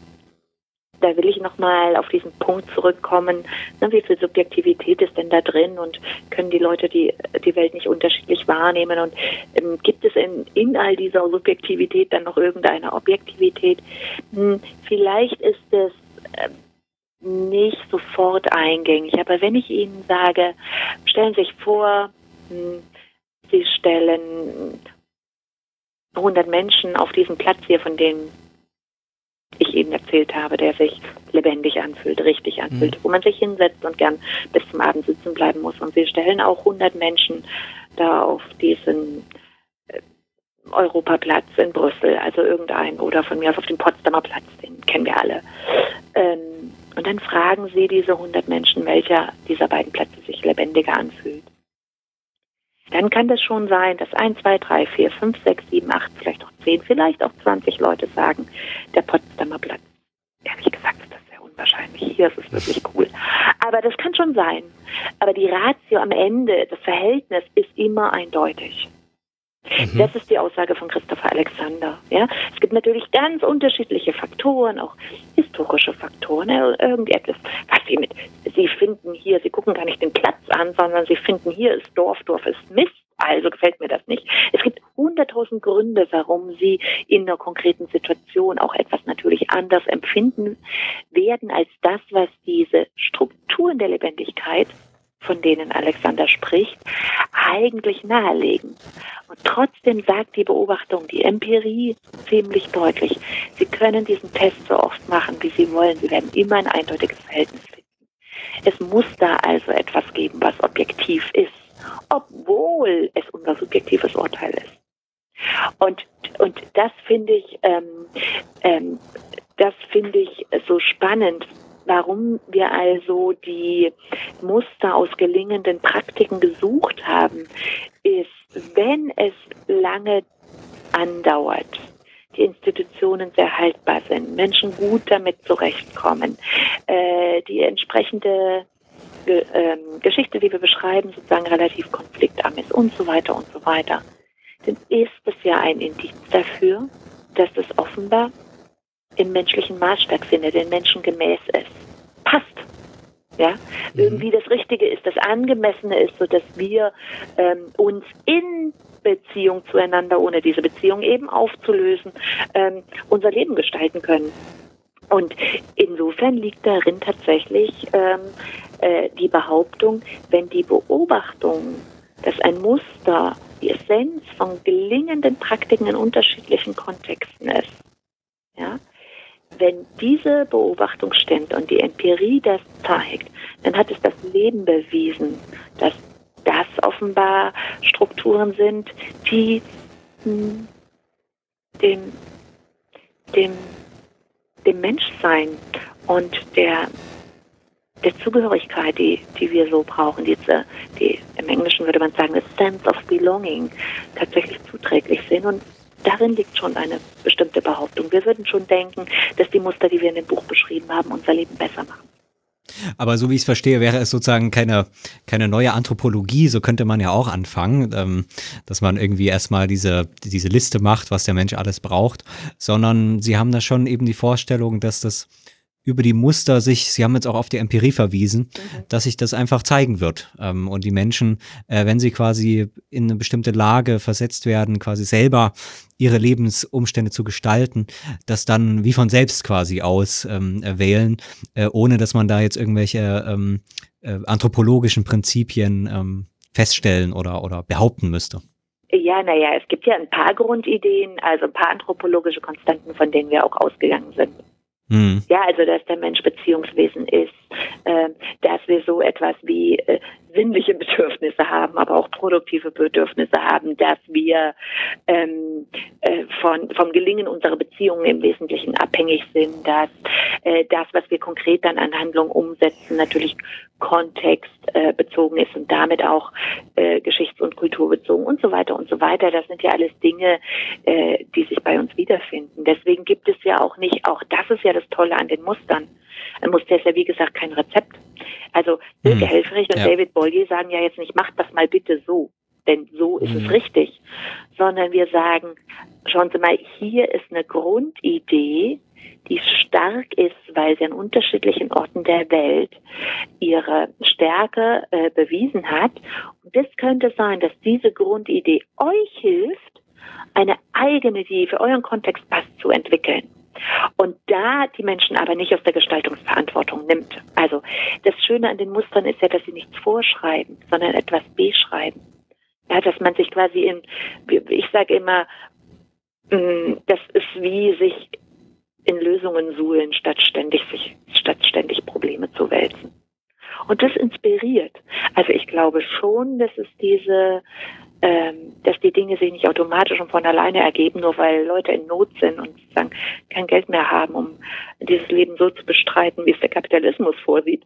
da will ich nochmal auf diesen Punkt zurückkommen, ne, wie viel Subjektivität ist denn da drin und können die Leute die, die Welt nicht unterschiedlich wahrnehmen und ähm, gibt es in, in all dieser Subjektivität dann noch irgendeine Objektivität? Hm, vielleicht ist es äh, nicht sofort eingängig, aber wenn ich Ihnen sage, stellen Sie sich vor, hm, Sie stellen 100 Menschen auf diesen Platz hier, von denen ich eben erzählt habe, der sich lebendig anfühlt, richtig anfühlt, mhm. wo man sich hinsetzt und gern bis zum Abend sitzen bleiben muss. Und wir stellen auch 100 Menschen da auf diesen äh, Europaplatz in Brüssel, also irgendein, oder von mir aus auf dem Potsdamer Platz, den kennen wir alle. Ähm, und dann fragen sie diese 100 Menschen, welcher dieser beiden Plätze sich lebendiger anfühlt dann kann das schon sein, dass 1, 2, 3, 4, 5, 6, 7, 8, vielleicht auch 10, vielleicht auch 20 Leute sagen, der Potsdamer Platz. Ehrlich gesagt ist das sehr unwahrscheinlich. Hier ist es wirklich cool. Aber das kann schon sein. Aber die Ratio am Ende, das Verhältnis ist immer eindeutig. Mhm. Das ist die Aussage von Christopher Alexander. Ja, es gibt natürlich ganz unterschiedliche Faktoren, auch historische Faktoren, irgendetwas, was Sie mit, Sie finden hier, Sie gucken gar nicht den Platz an, sondern Sie finden hier ist Dorf, Dorf ist Mist. Also gefällt mir das nicht. Es gibt hunderttausend Gründe, warum Sie in einer konkreten Situation auch etwas natürlich anders empfinden werden als das, was diese Strukturen der Lebendigkeit von denen Alexander spricht, eigentlich nahelegen. Und trotzdem sagt die Beobachtung, die Empirie ziemlich deutlich, Sie können diesen Test so oft machen, wie Sie wollen. Sie werden immer ein eindeutiges Verhältnis finden. Es muss da also etwas geben, was objektiv ist, obwohl es unser subjektives Urteil ist. Und, und das finde ich, ähm, ähm, das finde ich so spannend, warum wir also die Muster aus gelingenden Praktiken gesucht haben, ist, wenn es lange andauert, die Institutionen sehr haltbar sind, Menschen gut damit zurechtkommen, äh, die entsprechende Ge ähm, Geschichte, die wir beschreiben, sozusagen relativ konfliktarm ist und so weiter und so weiter, dann ist es ja ein Indiz dafür, dass es offenbar im menschlichen Maßstab findet, den Menschen gemäß ist. Passt. Ja, mhm. irgendwie das Richtige ist, das Angemessene ist, so dass wir ähm, uns in Beziehung zueinander, ohne diese Beziehung eben aufzulösen, ähm, unser Leben gestalten können. Und insofern liegt darin tatsächlich ähm, äh, die Behauptung, wenn die Beobachtung, dass ein Muster die Essenz von gelingenden Praktiken in unterschiedlichen Kontexten ist, ja, wenn diese Beobachtung stimmt und die Empirie das zeigt, dann hat es das Leben bewiesen, dass das offenbar Strukturen sind, die hm, dem, dem, dem Menschsein und der, der Zugehörigkeit, die, die wir so brauchen, diese, die im Englischen würde man sagen, a sense of belonging, tatsächlich zuträglich sind. Und darin liegt schon eine bestimmte Behauptung. Wir würden schon denken, dass die Muster, die wir in dem Buch beschrieben haben, unser Leben besser machen. Aber so wie ich es verstehe, wäre es sozusagen keine, keine neue Anthropologie, so könnte man ja auch anfangen, ähm, dass man irgendwie erstmal diese, diese Liste macht, was der Mensch alles braucht, sondern sie haben da schon eben die Vorstellung, dass das über die Muster sich, Sie haben jetzt auch auf die Empirie verwiesen, mhm. dass sich das einfach zeigen wird. Ähm, und die Menschen, äh, wenn sie quasi in eine bestimmte Lage versetzt werden, quasi selber ihre Lebensumstände zu gestalten, das dann wie von selbst quasi aus ähm, wählen, äh, ohne dass man da jetzt irgendwelche ähm, äh, anthropologischen Prinzipien ähm, feststellen oder, oder behaupten müsste. Ja, naja, es gibt ja ein paar Grundideen, also ein paar anthropologische Konstanten, von denen wir auch ausgegangen sind. Mhm. Ja, also dass der Mensch Beziehungswesen ist, äh, dass wir so etwas wie äh, sinnliche Bedürfnisse haben, aber auch produktive Bedürfnisse haben, dass wir ähm, äh, von, vom Gelingen unserer Beziehungen im Wesentlichen abhängig sind, dass äh, das, was wir konkret dann an Handlungen umsetzen, natürlich kontextbezogen äh, ist und damit auch äh, geschichts- und kulturbezogen und so weiter und so weiter. Das sind ja alles Dinge, äh, die sich bei uns wiederfinden. Deswegen gibt es ja auch nicht, auch das ist ja das Tolle an den Mustern. Ein Muster ist ja wie gesagt kein Rezept. Also Silke hm. Helfrich und ja. David Bollier sagen ja jetzt nicht, macht das mal bitte so, denn so ist hm. es richtig, sondern wir sagen, schauen Sie mal, hier ist eine Grundidee, die stark ist, weil sie an unterschiedlichen Orten der Welt ihre Stärke äh, bewiesen hat. Und es könnte sein, dass diese Grundidee euch hilft, eine eigene, die für euren Kontext passt, zu entwickeln. Und da die Menschen aber nicht aus der Gestaltungsverantwortung nimmt. Also das Schöne an den Mustern ist ja, dass sie nichts vorschreiben, sondern etwas beschreiben. Ja, dass man sich quasi in, ich sage immer, mm, das ist wie sich in Lösungen suhlen, statt ständig sich, statt ständig Probleme zu wälzen. Und das inspiriert. Also ich glaube schon, dass es diese ähm, dass die Dinge sich nicht automatisch und von alleine ergeben, nur weil Leute in Not sind und sozusagen kein Geld mehr haben, um dieses Leben so zu bestreiten, wie es der Kapitalismus vorsieht,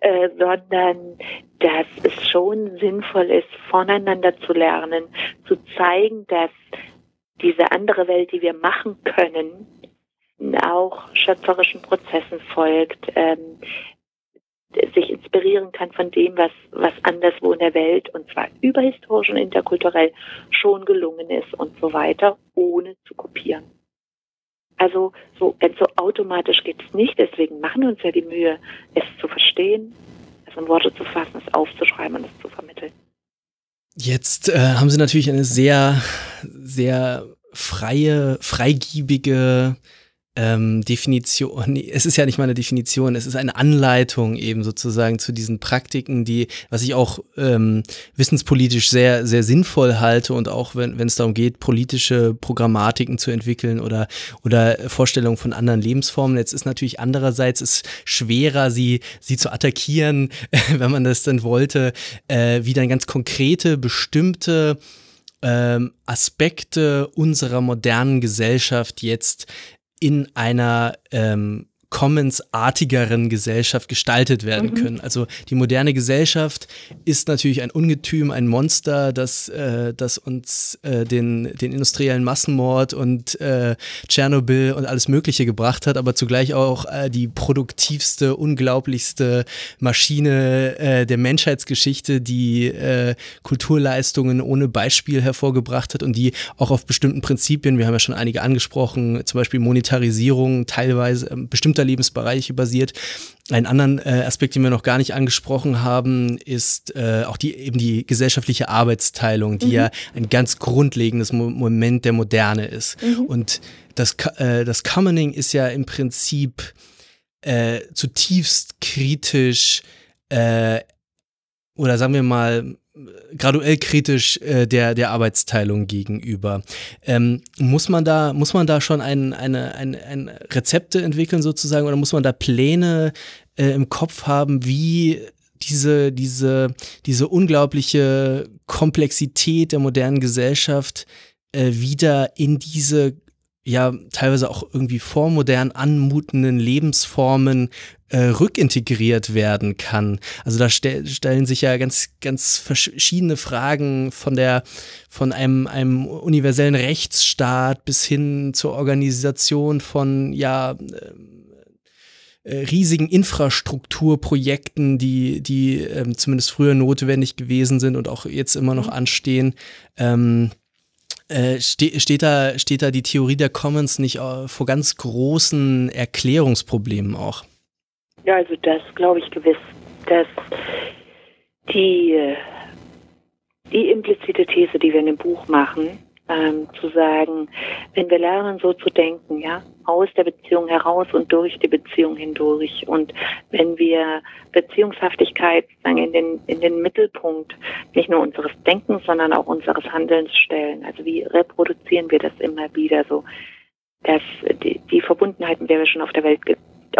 äh, sondern dass es schon sinnvoll ist, voneinander zu lernen, zu zeigen, dass diese andere Welt, die wir machen können, auch schöpferischen Prozessen folgt, ähm, sich inspirieren kann von dem, was, was anderswo in der Welt und zwar überhistorisch und interkulturell schon gelungen ist und so weiter, ohne zu kopieren. Also so, so automatisch geht es nicht, deswegen machen wir uns ja die Mühe, es zu verstehen, es in Worte zu fassen, es aufzuschreiben und es zu vermitteln. Jetzt äh, haben Sie natürlich eine sehr, sehr freie, freigiebige ähm, Definition, <laughs> es ist ja nicht mal eine Definition, es ist eine Anleitung eben sozusagen zu diesen Praktiken, die, was ich auch ähm, wissenspolitisch sehr, sehr sinnvoll halte und auch wenn, wenn es darum geht, politische Programmatiken zu entwickeln oder, oder Vorstellungen von anderen Lebensformen. Jetzt ist natürlich andererseits es schwerer, sie, sie zu attackieren, <laughs> wenn man das dann wollte, äh, wie dann ganz konkrete, bestimmte ähm, Aspekte unserer modernen Gesellschaft jetzt in einer ähm, Commons-artigeren Gesellschaft gestaltet werden mhm. können. Also die moderne Gesellschaft ist natürlich ein Ungetüm, ein Monster, das, äh, das uns äh, den, den industriellen Massenmord und äh, Tschernobyl und alles Mögliche gebracht hat, aber zugleich auch äh, die produktivste, unglaublichste Maschine äh, der Menschheitsgeschichte, die äh, Kulturleistungen ohne Beispiel hervorgebracht hat und die auch auf bestimmten Prinzipien, wir haben ja schon einige angesprochen, zum Beispiel Monetarisierung, teilweise äh, bestimmte bestimmter Lebensbereiche basiert. Einen anderen äh, Aspekt, den wir noch gar nicht angesprochen haben, ist äh, auch die eben die gesellschaftliche Arbeitsteilung, die mhm. ja ein ganz grundlegendes Mo Moment der Moderne ist. Mhm. Und das, äh, das Commoning ist ja im Prinzip äh, zutiefst kritisch äh, oder sagen wir mal graduell kritisch äh, der, der Arbeitsteilung gegenüber. Ähm, muss man da, muss man da schon ein, eine, ein, ein Rezepte entwickeln sozusagen oder muss man da Pläne äh, im Kopf haben, wie diese, diese, diese unglaubliche Komplexität der modernen Gesellschaft äh, wieder in diese ja teilweise auch irgendwie vormodern anmutenden Lebensformen äh, rückintegriert werden kann. Also da ste stellen sich ja ganz, ganz verschiedene Fragen von der, von einem, einem universellen Rechtsstaat bis hin zur Organisation von, ja, äh, äh riesigen Infrastrukturprojekten, die, die ähm, zumindest früher notwendig gewesen sind und auch jetzt immer noch mhm. anstehen. Ähm, äh, ste steht, da, steht da die Theorie der Commons nicht äh, vor ganz großen Erklärungsproblemen auch? Ja, also das glaube ich gewiss, dass die, die implizite These, die wir in dem Buch machen, ähm, zu sagen, wenn wir lernen, so zu denken, ja, aus der Beziehung heraus und durch die Beziehung hindurch. Und wenn wir Beziehungshaftigkeit sagen, in den, in den Mittelpunkt nicht nur unseres Denkens, sondern auch unseres Handelns stellen. Also wie reproduzieren wir das immer wieder so, dass die, die Verbundenheit, mit der wir schon auf der Welt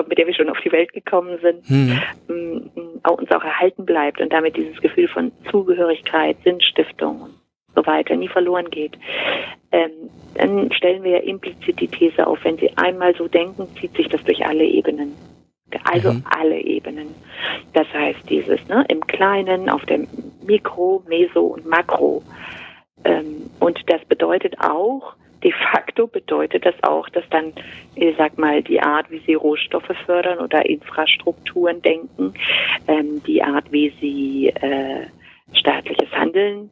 mit der wir schon auf die Welt gekommen sind, hm. uns auch erhalten bleibt und damit dieses Gefühl von Zugehörigkeit, Sinnstiftung und so weiter nie verloren geht. Ähm, dann stellen wir ja implizit die These auf, wenn Sie einmal so denken, zieht sich das durch alle Ebenen. Also mhm. alle Ebenen. Das heißt, dieses ne, im Kleinen, auf dem Mikro, Meso und Makro. Ähm, und das bedeutet auch, de facto bedeutet das auch, dass dann, ich sag mal, die Art, wie sie Rohstoffe fördern oder Infrastrukturen denken, ähm, die Art, wie sie äh, staatliches Handeln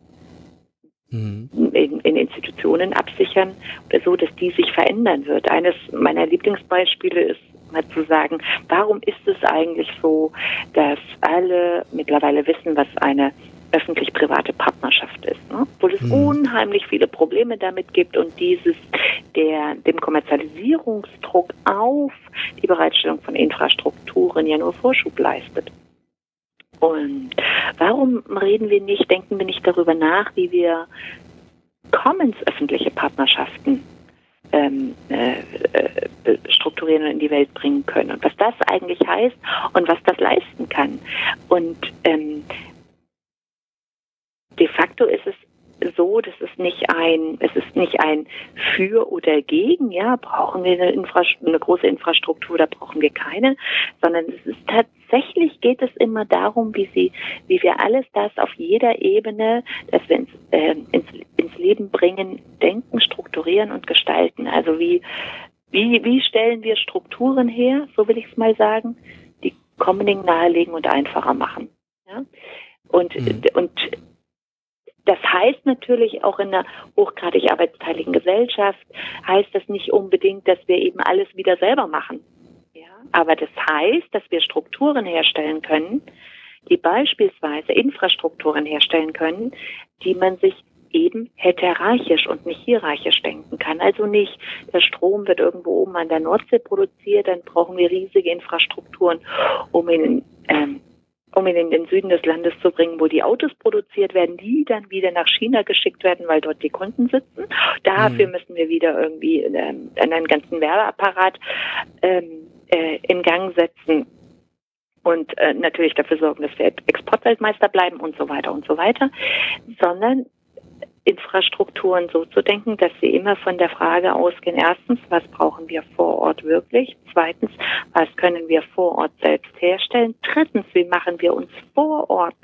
mhm. in, in, Institutionen absichern oder so, dass die sich verändern wird. Eines meiner Lieblingsbeispiele ist mal zu sagen, warum ist es eigentlich so, dass alle mittlerweile wissen, was eine öffentlich-private Partnerschaft ist, ne? obwohl es mhm. unheimlich viele Probleme damit gibt und dieses der dem Kommerzialisierungsdruck auf die Bereitstellung von Infrastrukturen ja nur Vorschub leistet. Und warum reden wir nicht, denken wir nicht darüber nach, wie wir Commons öffentliche Partnerschaften ähm, äh, äh, strukturieren und in die Welt bringen können und was das eigentlich heißt und was das leisten kann. Und ähm, de facto ist es so, dass es nicht ein, es ist nicht ein für oder gegen, ja, brauchen wir eine, Infrastruktur, eine große Infrastruktur, oder brauchen wir keine, sondern es ist tatsächlich geht es immer darum, wie sie, wie wir alles das auf jeder Ebene, das wir ins, äh, ins, ins Leben bringen, denken, strukturieren und gestalten. Also wie, wie, wie stellen wir Strukturen her, so will ich es mal sagen, die Commoning nahelegen und einfacher machen. Ja? Und, mhm. und das heißt natürlich auch in einer hochgradig arbeitsteiligen Gesellschaft, heißt das nicht unbedingt, dass wir eben alles wieder selber machen. Ja? Aber das heißt, dass wir Strukturen herstellen können, die beispielsweise Infrastrukturen herstellen können, die man sich eben heterarchisch und nicht hierarchisch denken kann. Also nicht, der Strom wird irgendwo oben an der Nordsee produziert, dann brauchen wir riesige Infrastrukturen, um ihn, ähm, um ihn in den Süden des Landes zu bringen, wo die Autos produziert werden, die dann wieder nach China geschickt werden, weil dort die Kunden sitzen. Dafür mhm. müssen wir wieder irgendwie ähm, einen ganzen Werbeapparat ähm, äh, in Gang setzen und äh, natürlich dafür sorgen, dass wir Exportweltmeister bleiben und so weiter und so weiter, sondern Infrastrukturen so zu denken, dass sie immer von der Frage ausgehen, erstens, was brauchen wir vor Ort wirklich? Zweitens, was können wir vor Ort selbst herstellen? Drittens, wie machen wir uns vor Ort?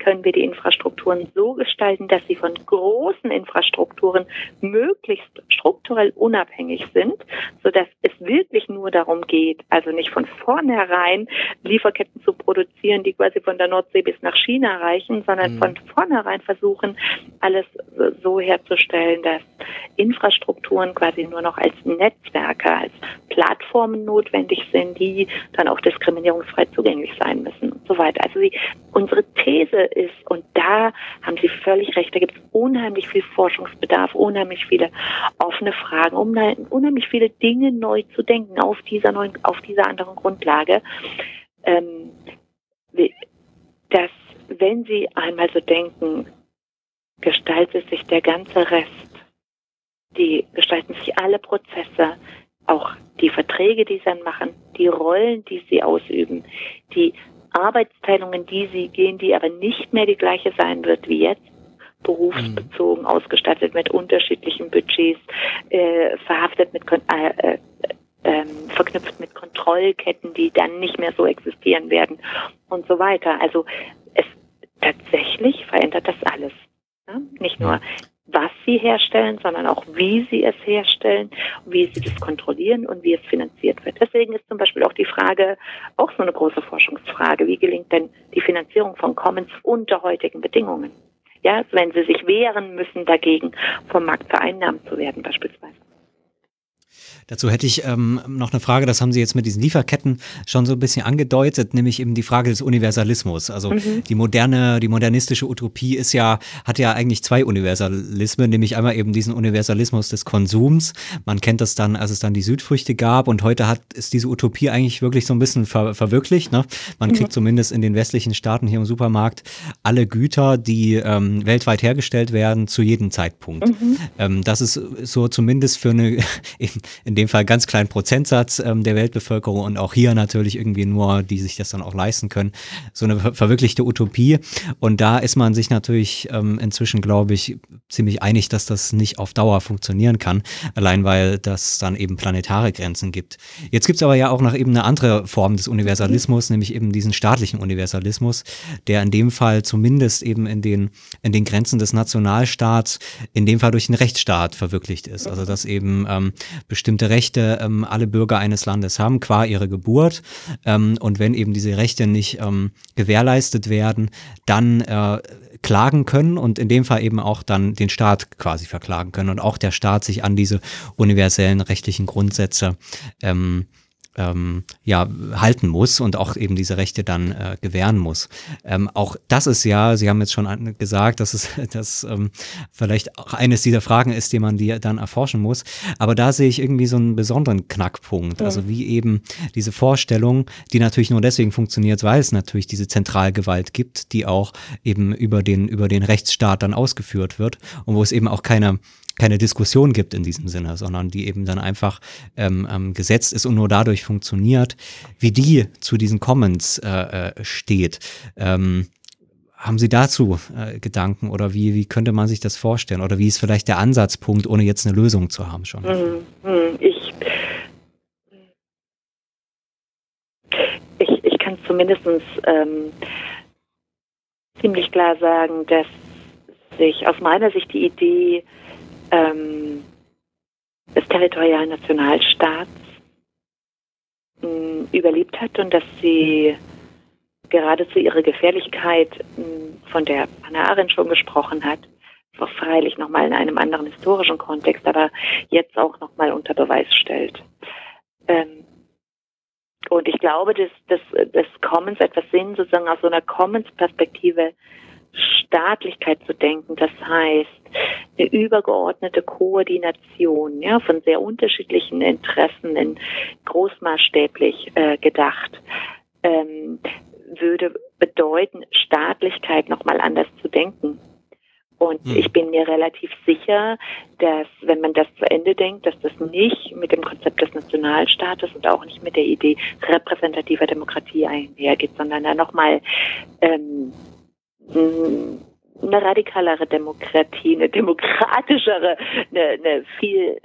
Können wir die Infrastrukturen so gestalten, dass sie von großen Infrastrukturen möglichst strukturell unabhängig sind, sodass es wirklich nur darum geht, also nicht von vornherein Lieferketten zu produzieren, die quasi von der Nordsee bis nach China reichen, sondern mhm. von vornherein versuchen, alles so herzustellen, dass Infrastrukturen quasi nur noch als Netzwerke, als Plattformen notwendig sind, die dann auch diskriminierungsfrei zugänglich sein müssen und so weiter. Also die, unsere These ist, und da haben Sie völlig recht, da gibt es unheimlich viel Forschungsbedarf, unheimlich viele offene Fragen, unheimlich viele Dinge neu zu denken auf dieser neuen, auf dieser anderen Grundlage. Ähm, dass wenn Sie einmal so denken, gestaltet sich der ganze Rest. Die gestalten sich alle Prozesse, auch die Verträge, die sie dann machen, die Rollen, die sie ausüben, die Arbeitsteilungen, die sie gehen, die aber nicht mehr die gleiche sein wird wie jetzt, berufsbezogen, mhm. ausgestattet mit unterschiedlichen Budgets, äh, verhaftet mit äh, äh, ähm, verknüpft mit Kontrollketten, die dann nicht mehr so existieren werden und so weiter. Also es tatsächlich verändert das alles. Ja? Nicht nur, was sie herstellen, sondern auch, wie sie es herstellen, wie sie das kontrollieren und wie es finanziert wird. Deswegen ist zum Beispiel auch die Frage, auch so eine große Forschungsfrage, wie gelingt denn die Finanzierung von Commons unter heutigen Bedingungen? Ja, wenn sie sich wehren müssen dagegen, vom Markt vereinnahmt zu werden beispielsweise. Dazu hätte ich ähm, noch eine Frage, das haben Sie jetzt mit diesen Lieferketten schon so ein bisschen angedeutet, nämlich eben die Frage des Universalismus. Also mhm. die moderne, die modernistische Utopie ist ja, hat ja eigentlich zwei Universalismen, nämlich einmal eben diesen Universalismus des Konsums. Man kennt das dann, als es dann die Südfrüchte gab und heute hat, ist diese Utopie eigentlich wirklich so ein bisschen ver verwirklicht. Ne? Man kriegt mhm. zumindest in den westlichen Staaten hier im Supermarkt alle Güter, die ähm, weltweit hergestellt werden, zu jedem Zeitpunkt. Mhm. Ähm, das ist so zumindest für eine, <laughs> in, in dem Fall ganz kleinen Prozentsatz ähm, der Weltbevölkerung und auch hier natürlich irgendwie nur, die sich das dann auch leisten können, so eine ver verwirklichte Utopie. Und da ist man sich natürlich ähm, inzwischen, glaube ich, ziemlich einig, dass das nicht auf Dauer funktionieren kann, allein weil das dann eben planetare Grenzen gibt. Jetzt gibt es aber ja auch noch eben eine andere Form des Universalismus, nämlich eben diesen staatlichen Universalismus, der in dem Fall zumindest eben in den, in den Grenzen des Nationalstaats, in dem Fall durch den Rechtsstaat verwirklicht ist. Also dass eben ähm, bestimmte Rechte ähm, alle Bürger eines Landes haben, qua ihre Geburt. Ähm, und wenn eben diese Rechte nicht ähm, gewährleistet werden, dann äh, klagen können und in dem Fall eben auch dann den Staat quasi verklagen können und auch der Staat sich an diese universellen rechtlichen Grundsätze ähm, ähm, ja, halten muss und auch eben diese Rechte dann äh, gewähren muss. Ähm, auch das ist ja, Sie haben jetzt schon gesagt, dass es <laughs> das ähm, vielleicht auch eines dieser Fragen ist, die man die dann erforschen muss. Aber da sehe ich irgendwie so einen besonderen Knackpunkt. Ja. Also wie eben diese Vorstellung, die natürlich nur deswegen funktioniert, weil es natürlich diese Zentralgewalt gibt, die auch eben über den, über den Rechtsstaat dann ausgeführt wird und wo es eben auch keine keine Diskussion gibt in diesem Sinne, sondern die eben dann einfach ähm, ähm, gesetzt ist und nur dadurch funktioniert, wie die zu diesen Commons äh, äh, steht. Ähm, haben Sie dazu äh, Gedanken oder wie, wie könnte man sich das vorstellen? Oder wie ist vielleicht der Ansatzpunkt, ohne jetzt eine Lösung zu haben schon? Hm, hm, ich, ich, ich kann zumindest ähm, ziemlich klar sagen, dass sich aus meiner Sicht die Idee ähm, des territorialen Nationalstaats mh, überlebt hat und dass sie geradezu ihre Gefährlichkeit, mh, von der Hannah Arendt schon gesprochen hat, freilich nochmal in einem anderen historischen Kontext, aber jetzt auch nochmal unter Beweis stellt. Ähm, und ich glaube, dass, dass Commons etwas Sinn sozusagen aus so einer Commons-Perspektive Staatlichkeit zu denken. Das heißt, eine übergeordnete Koordination ja, von sehr unterschiedlichen Interessen in großmaßstäblich äh, gedacht, ähm, würde bedeuten, Staatlichkeit nochmal anders zu denken. Und hm. ich bin mir relativ sicher, dass wenn man das zu Ende denkt, dass das nicht mit dem Konzept des Nationalstaates und auch nicht mit der Idee repräsentativer Demokratie einhergeht, sondern da nochmal ähm, eine radikalere Demokratie, eine demokratischere, eine, eine viel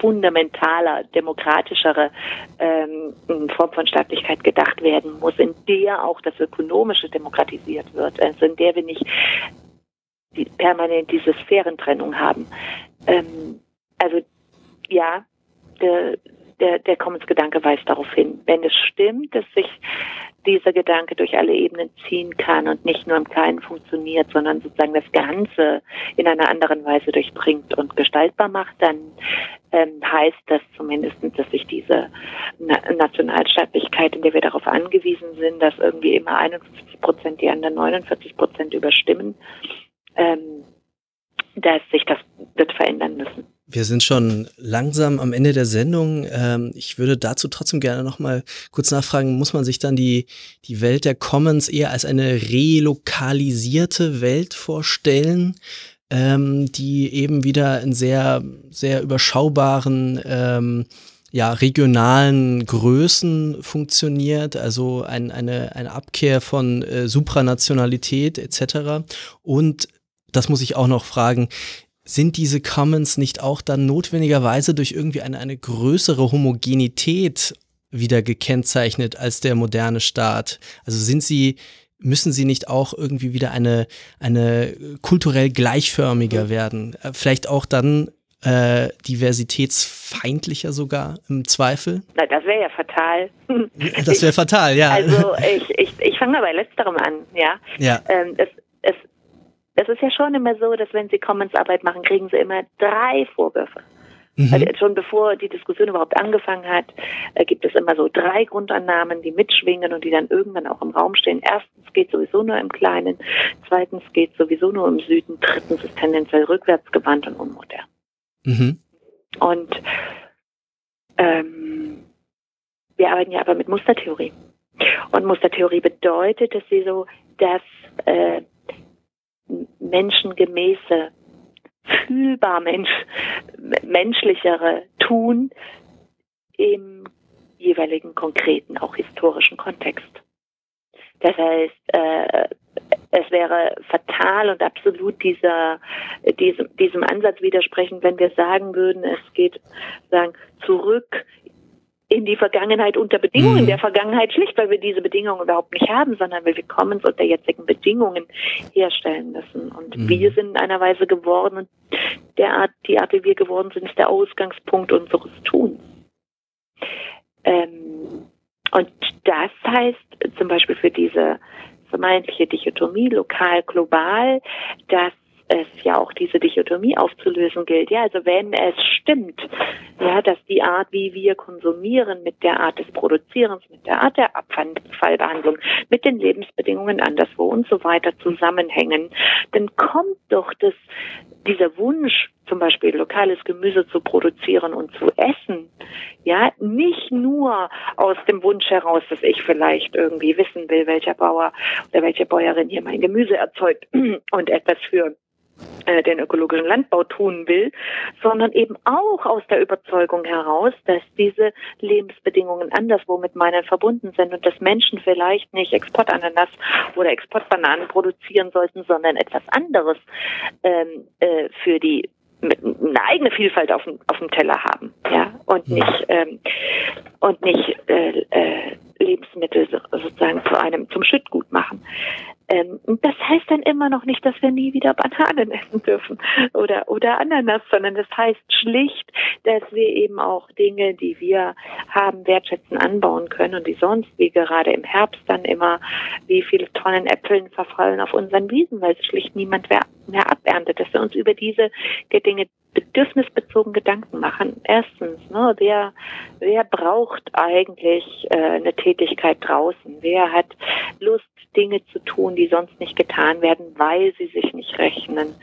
fundamentaler, demokratischere ähm, Form von Staatlichkeit gedacht werden muss, in der auch das Ökonomische demokratisiert wird, also in der wir nicht die permanent diese Sphärentrennung haben. Ähm, also ja, der, der, der Commons-Gedanke weist darauf hin. Wenn es stimmt, dass sich dieser Gedanke durch alle Ebenen ziehen kann und nicht nur im Kleinen funktioniert, sondern sozusagen das Ganze in einer anderen Weise durchdringt und gestaltbar macht, dann ähm, heißt das zumindest, dass sich diese Na Nationalstaatlichkeit, in der wir darauf angewiesen sind, dass irgendwie immer 51 Prozent die anderen 49 Prozent überstimmen, ähm, dass sich das wird verändern müssen. Wir sind schon langsam am Ende der Sendung. Ähm, ich würde dazu trotzdem gerne noch mal kurz nachfragen, muss man sich dann die, die Welt der Commons eher als eine relokalisierte Welt vorstellen, ähm, die eben wieder in sehr, sehr überschaubaren ähm, ja, regionalen Größen funktioniert, also ein, eine, eine Abkehr von äh, Supranationalität etc. Und das muss ich auch noch fragen, sind diese Commons nicht auch dann notwendigerweise durch irgendwie eine, eine größere Homogenität wieder gekennzeichnet als der moderne Staat? Also sind sie, müssen sie nicht auch irgendwie wieder eine, eine kulturell gleichförmiger werden? Äh, vielleicht auch dann äh, diversitätsfeindlicher sogar im Zweifel? Na, das wäre ja fatal. Das wäre fatal, ja. Also ich, ich, ich fange mal bei letzterem an, ja. ja. Ähm, es, es es ist ja schon immer so, dass wenn sie Commons-Arbeit machen, kriegen sie immer drei Vorwürfe. Mhm. Also schon bevor die Diskussion überhaupt angefangen hat, äh, gibt es immer so drei Grundannahmen, die mitschwingen und die dann irgendwann auch im Raum stehen. Erstens geht sowieso nur im Kleinen, zweitens geht sowieso nur im Süden, drittens ist tendenziell rückwärtsgewandt und unmodern. Mhm. Und ähm, wir arbeiten ja aber mit Mustertheorie. Und Mustertheorie bedeutet, dass sie so das äh, menschengemäße, fühlbar Mensch, menschlichere tun im jeweiligen konkreten, auch historischen Kontext. Das heißt, äh, es wäre fatal und absolut dieser, diesem, diesem Ansatz widersprechend, wenn wir sagen würden, es geht sagen, zurück in die Vergangenheit unter Bedingungen mhm. der Vergangenheit, schlicht weil wir diese Bedingungen überhaupt nicht haben, sondern weil wir Commons unter jetzigen Bedingungen herstellen müssen. Und mhm. wir sind in einer Weise geworden und der Art, die Art, wie wir geworden sind, ist der Ausgangspunkt unseres Tuns. Ähm, und das heißt zum Beispiel für diese vermeintliche Dichotomie lokal-global, dass es ja auch diese Dichotomie aufzulösen gilt. Ja, also wenn es stimmt, ja, dass die Art, wie wir konsumieren, mit der Art des Produzierens, mit der Art der Abfallbehandlung, mit den Lebensbedingungen anderswo und so weiter zusammenhängen, dann kommt doch das, dieser Wunsch, zum Beispiel lokales Gemüse zu produzieren und zu essen, ja, nicht nur aus dem Wunsch heraus, dass ich vielleicht irgendwie wissen will, welcher Bauer oder welche Bäuerin hier mein Gemüse erzeugt <clears throat> und etwas für den ökologischen Landbau tun will, sondern eben auch aus der Überzeugung heraus, dass diese Lebensbedingungen anderswo mit meinen verbunden sind und dass Menschen vielleicht nicht Exportananas oder Exportbananen produzieren sollten, sondern etwas anderes ähm, äh, für die eine eigene Vielfalt auf dem, auf dem Teller haben, ja, und nicht ähm, und nicht äh, äh, Lebensmittel sozusagen zu einem zum Schüttgut machen. Ähm, das heißt dann immer noch nicht, dass wir nie wieder Bananen essen dürfen oder, oder Ananas, sondern das heißt schlicht, dass wir eben auch Dinge, die wir haben, wertschätzen, anbauen können und die sonst, wie gerade im Herbst dann immer, wie viele Tonnen Äpfeln verfallen auf unseren Wiesen, weil es schlicht niemand mehr aberntet, dass wir uns über diese Dinge bedürfnisbezogen Gedanken machen. Erstens, ne, wer, wer braucht eigentlich äh, eine Tätigkeit draußen? Wer hat Lust, Dinge zu tun, die sonst nicht getan werden, weil sie sich nicht rechnen?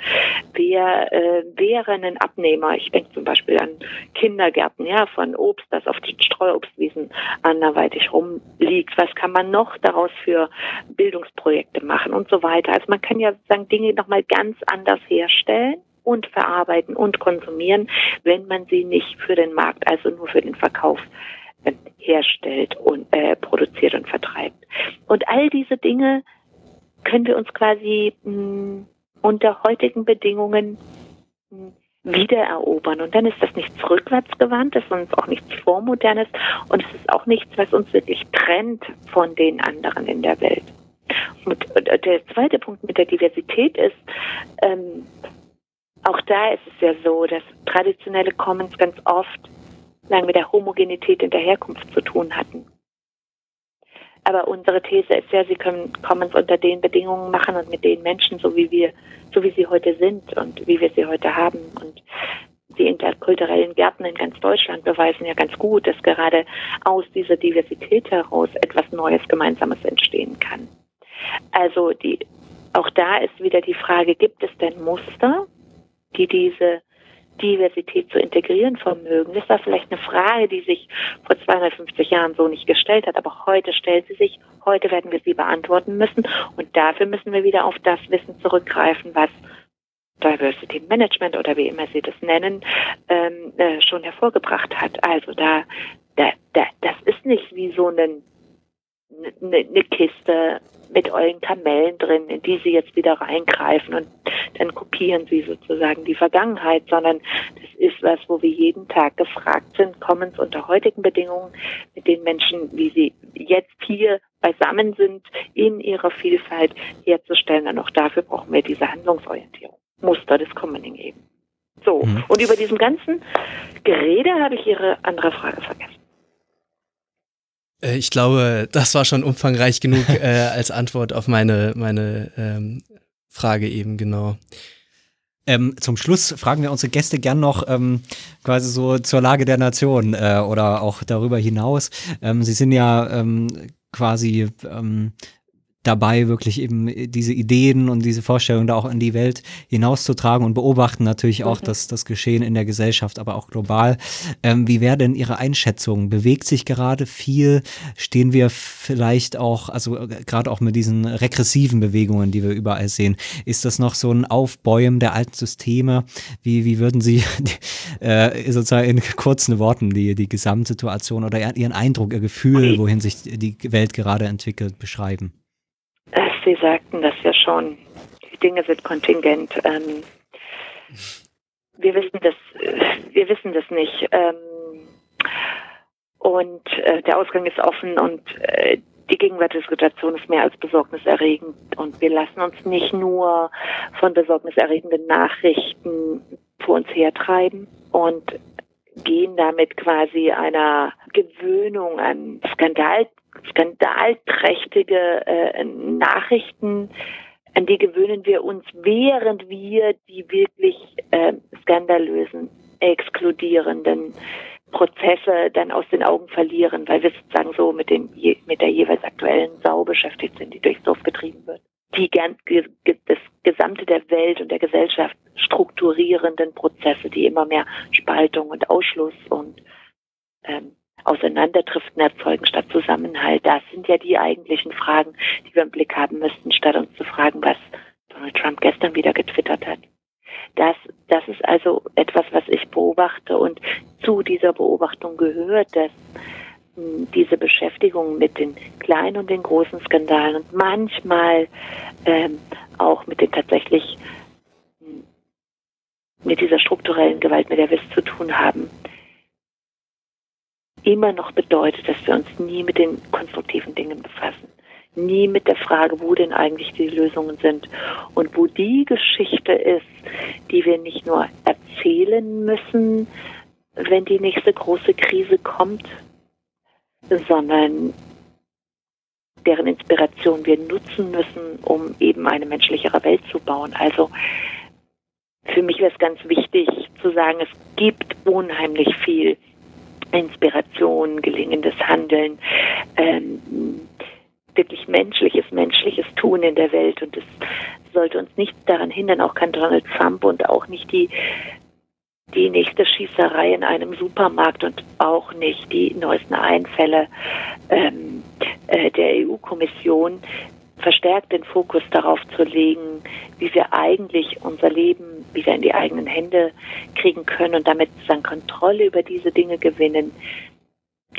Wer äh, wäre ein Abnehmer? Ich denke zum Beispiel an Kindergärten, ja, von Obst, das auf den Streuobstwiesen anderweitig rumliegt. Was kann man noch daraus für Bildungsprojekte machen und so weiter? Also man kann ja sagen, Dinge nochmal ganz anders herstellen und verarbeiten und konsumieren, wenn man sie nicht für den Markt, also nur für den Verkauf äh, herstellt und äh, produziert und vertreibt. Und all diese Dinge können wir uns quasi mh, hm, unter heutigen Bedingungen mh, hm, wiedererobern. Und dann ist das nichts rückwärtsgewandtes und auch nichts vormodernes und es ist auch nichts, was uns wirklich trennt von den anderen in der Welt. Und der zweite Punkt mit der Diversität ist, ähm, auch da ist es ja so, dass traditionelle Commons ganz oft lang mit der Homogenität in der Herkunft zu tun hatten. Aber unsere These ist ja, sie können Commons unter den Bedingungen machen und mit den Menschen, so wie wir, so wie sie heute sind und wie wir sie heute haben. Und die interkulturellen Gärten in ganz Deutschland beweisen ja ganz gut, dass gerade aus dieser Diversität heraus etwas Neues, Gemeinsames entstehen kann. Also die, auch da ist wieder die Frage, gibt es denn Muster, die diese Diversität zu integrieren vermögen. Das war vielleicht eine Frage, die sich vor 250 Jahren so nicht gestellt hat, aber heute stellt sie sich. Heute werden wir sie beantworten müssen und dafür müssen wir wieder auf das Wissen zurückgreifen, was Diversity Management oder wie immer Sie das nennen, ähm, äh, schon hervorgebracht hat. Also da, da, da, das ist nicht wie so ein eine, eine Kiste mit euren Kamellen drin, in die sie jetzt wieder reingreifen und dann kopieren sie sozusagen die Vergangenheit, sondern das ist was, wo wir jeden Tag gefragt sind, kommen es unter heutigen Bedingungen mit den Menschen, wie sie jetzt hier beisammen sind, in ihrer Vielfalt herzustellen. Und auch dafür brauchen wir diese Handlungsorientierung. Muster des Commoning eben. So, mhm. und über diesem ganzen Gerede habe ich Ihre andere Frage vergessen. Äh, ich glaube, das war schon umfangreich genug <laughs> äh, als Antwort auf meine, meine ähm, Frage eben, genau. Ähm, zum Schluss fragen wir unsere Gäste gern noch ähm, quasi so zur Lage der Nation äh, oder auch darüber hinaus. Ähm, Sie sind ja ähm, quasi ähm, dabei, wirklich eben diese Ideen und diese Vorstellungen da auch in die Welt hinauszutragen und beobachten natürlich auch mhm. das, das Geschehen in der Gesellschaft, aber auch global. Ähm, wie wäre denn Ihre Einschätzung? Bewegt sich gerade viel? Stehen wir vielleicht auch, also äh, gerade auch mit diesen regressiven Bewegungen, die wir überall sehen, ist das noch so ein Aufbäumen der alten Systeme? Wie, wie würden Sie <laughs> äh, sozusagen in kurzen Worten die, die Gesamtsituation oder Ihren Eindruck, Ihr Gefühl, wohin sich die Welt gerade entwickelt, beschreiben? Sie sagten das ja schon. Die Dinge sind kontingent. Ähm, wir wissen das, wir wissen das nicht. Ähm, und äh, der Ausgang ist offen und äh, die gegenwärtige Situation ist mehr als besorgniserregend. Und wir lassen uns nicht nur von besorgniserregenden Nachrichten vor uns hertreiben und gehen damit quasi einer Gewöhnung an Skandal skandalträchtige äh, Nachrichten, an die gewöhnen wir uns, während wir die wirklich äh, skandalösen, exkludierenden Prozesse dann aus den Augen verlieren, weil wir sozusagen so mit dem mit der jeweils aktuellen Sau beschäftigt sind, die durchs Dorf getrieben wird. Die ganz das gesamte der Welt und der Gesellschaft strukturierenden Prozesse, die immer mehr Spaltung und Ausschluss und ähm, Auseinanderdriften erzeugen statt Zusammenhalt. Das sind ja die eigentlichen Fragen, die wir im Blick haben müssten, statt uns zu fragen, was Donald Trump gestern wieder getwittert hat. Das, das ist also etwas, was ich beobachte und zu dieser Beobachtung gehört, dass hm, diese Beschäftigung mit den kleinen und den großen Skandalen und manchmal ähm, auch mit den tatsächlich hm, mit dieser strukturellen Gewalt, mit der wir es zu tun haben, immer noch bedeutet, dass wir uns nie mit den konstruktiven Dingen befassen. nie mit der Frage, wo denn eigentlich die Lösungen sind und wo die Geschichte ist, die wir nicht nur erzählen müssen, wenn die nächste große Krise kommt, sondern deren Inspiration wir nutzen müssen, um eben eine menschlichere Welt zu bauen. Also für mich wäre es ganz wichtig zu sagen, es gibt unheimlich viel Inspiration, gelingendes Handeln, ähm, wirklich menschliches, menschliches Tun in der Welt. Und es sollte uns nicht daran hindern, auch kein Donald Trump und auch nicht die die nächste Schießerei in einem Supermarkt und auch nicht die neuesten Einfälle ähm, äh, der EU-Kommission verstärkt den Fokus darauf zu legen, wie wir eigentlich unser Leben wieder in die eigenen Hände kriegen können und damit dann Kontrolle über diese Dinge gewinnen,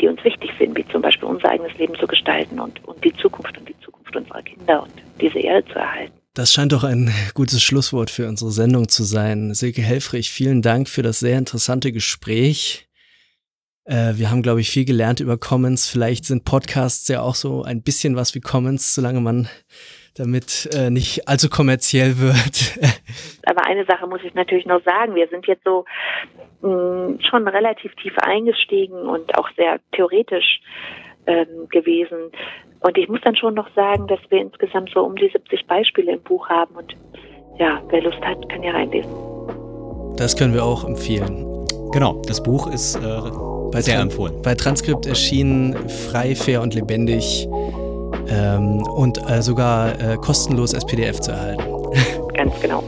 die uns wichtig sind, wie zum Beispiel unser eigenes Leben zu gestalten und, und die Zukunft und die Zukunft unserer Kinder und diese Erde zu erhalten. Das scheint doch ein gutes Schlusswort für unsere Sendung zu sein. Silke Helfrich, vielen Dank für das sehr interessante Gespräch. Äh, wir haben, glaube ich, viel gelernt über Commons. Vielleicht sind Podcasts ja auch so ein bisschen was wie Commons, solange man damit äh, nicht allzu kommerziell wird. <laughs> Aber eine Sache muss ich natürlich noch sagen. Wir sind jetzt so mh, mm, schon relativ tief eingestiegen und auch sehr theoretisch ähm, gewesen. Und ich muss dann schon noch sagen, dass wir insgesamt so um die 70 Beispiele im Buch haben. Und ja, wer Lust hat, kann ja reinlesen. Das können wir auch empfehlen. Genau, das Buch ist äh, bei sehr empfohlen. Bei Transkript erschienen, frei, fair und lebendig ähm, und äh, sogar äh, kostenlos als PDF zu erhalten. <laughs> Ganz genau.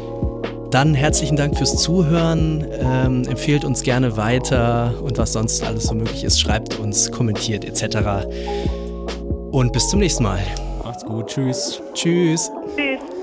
Dann herzlichen Dank fürs Zuhören. Ähm, empfehlt uns gerne weiter und was sonst alles so möglich ist, schreibt uns, kommentiert etc. Und bis zum nächsten Mal. Macht's gut. Tschüss. Tschüss. Tschüss.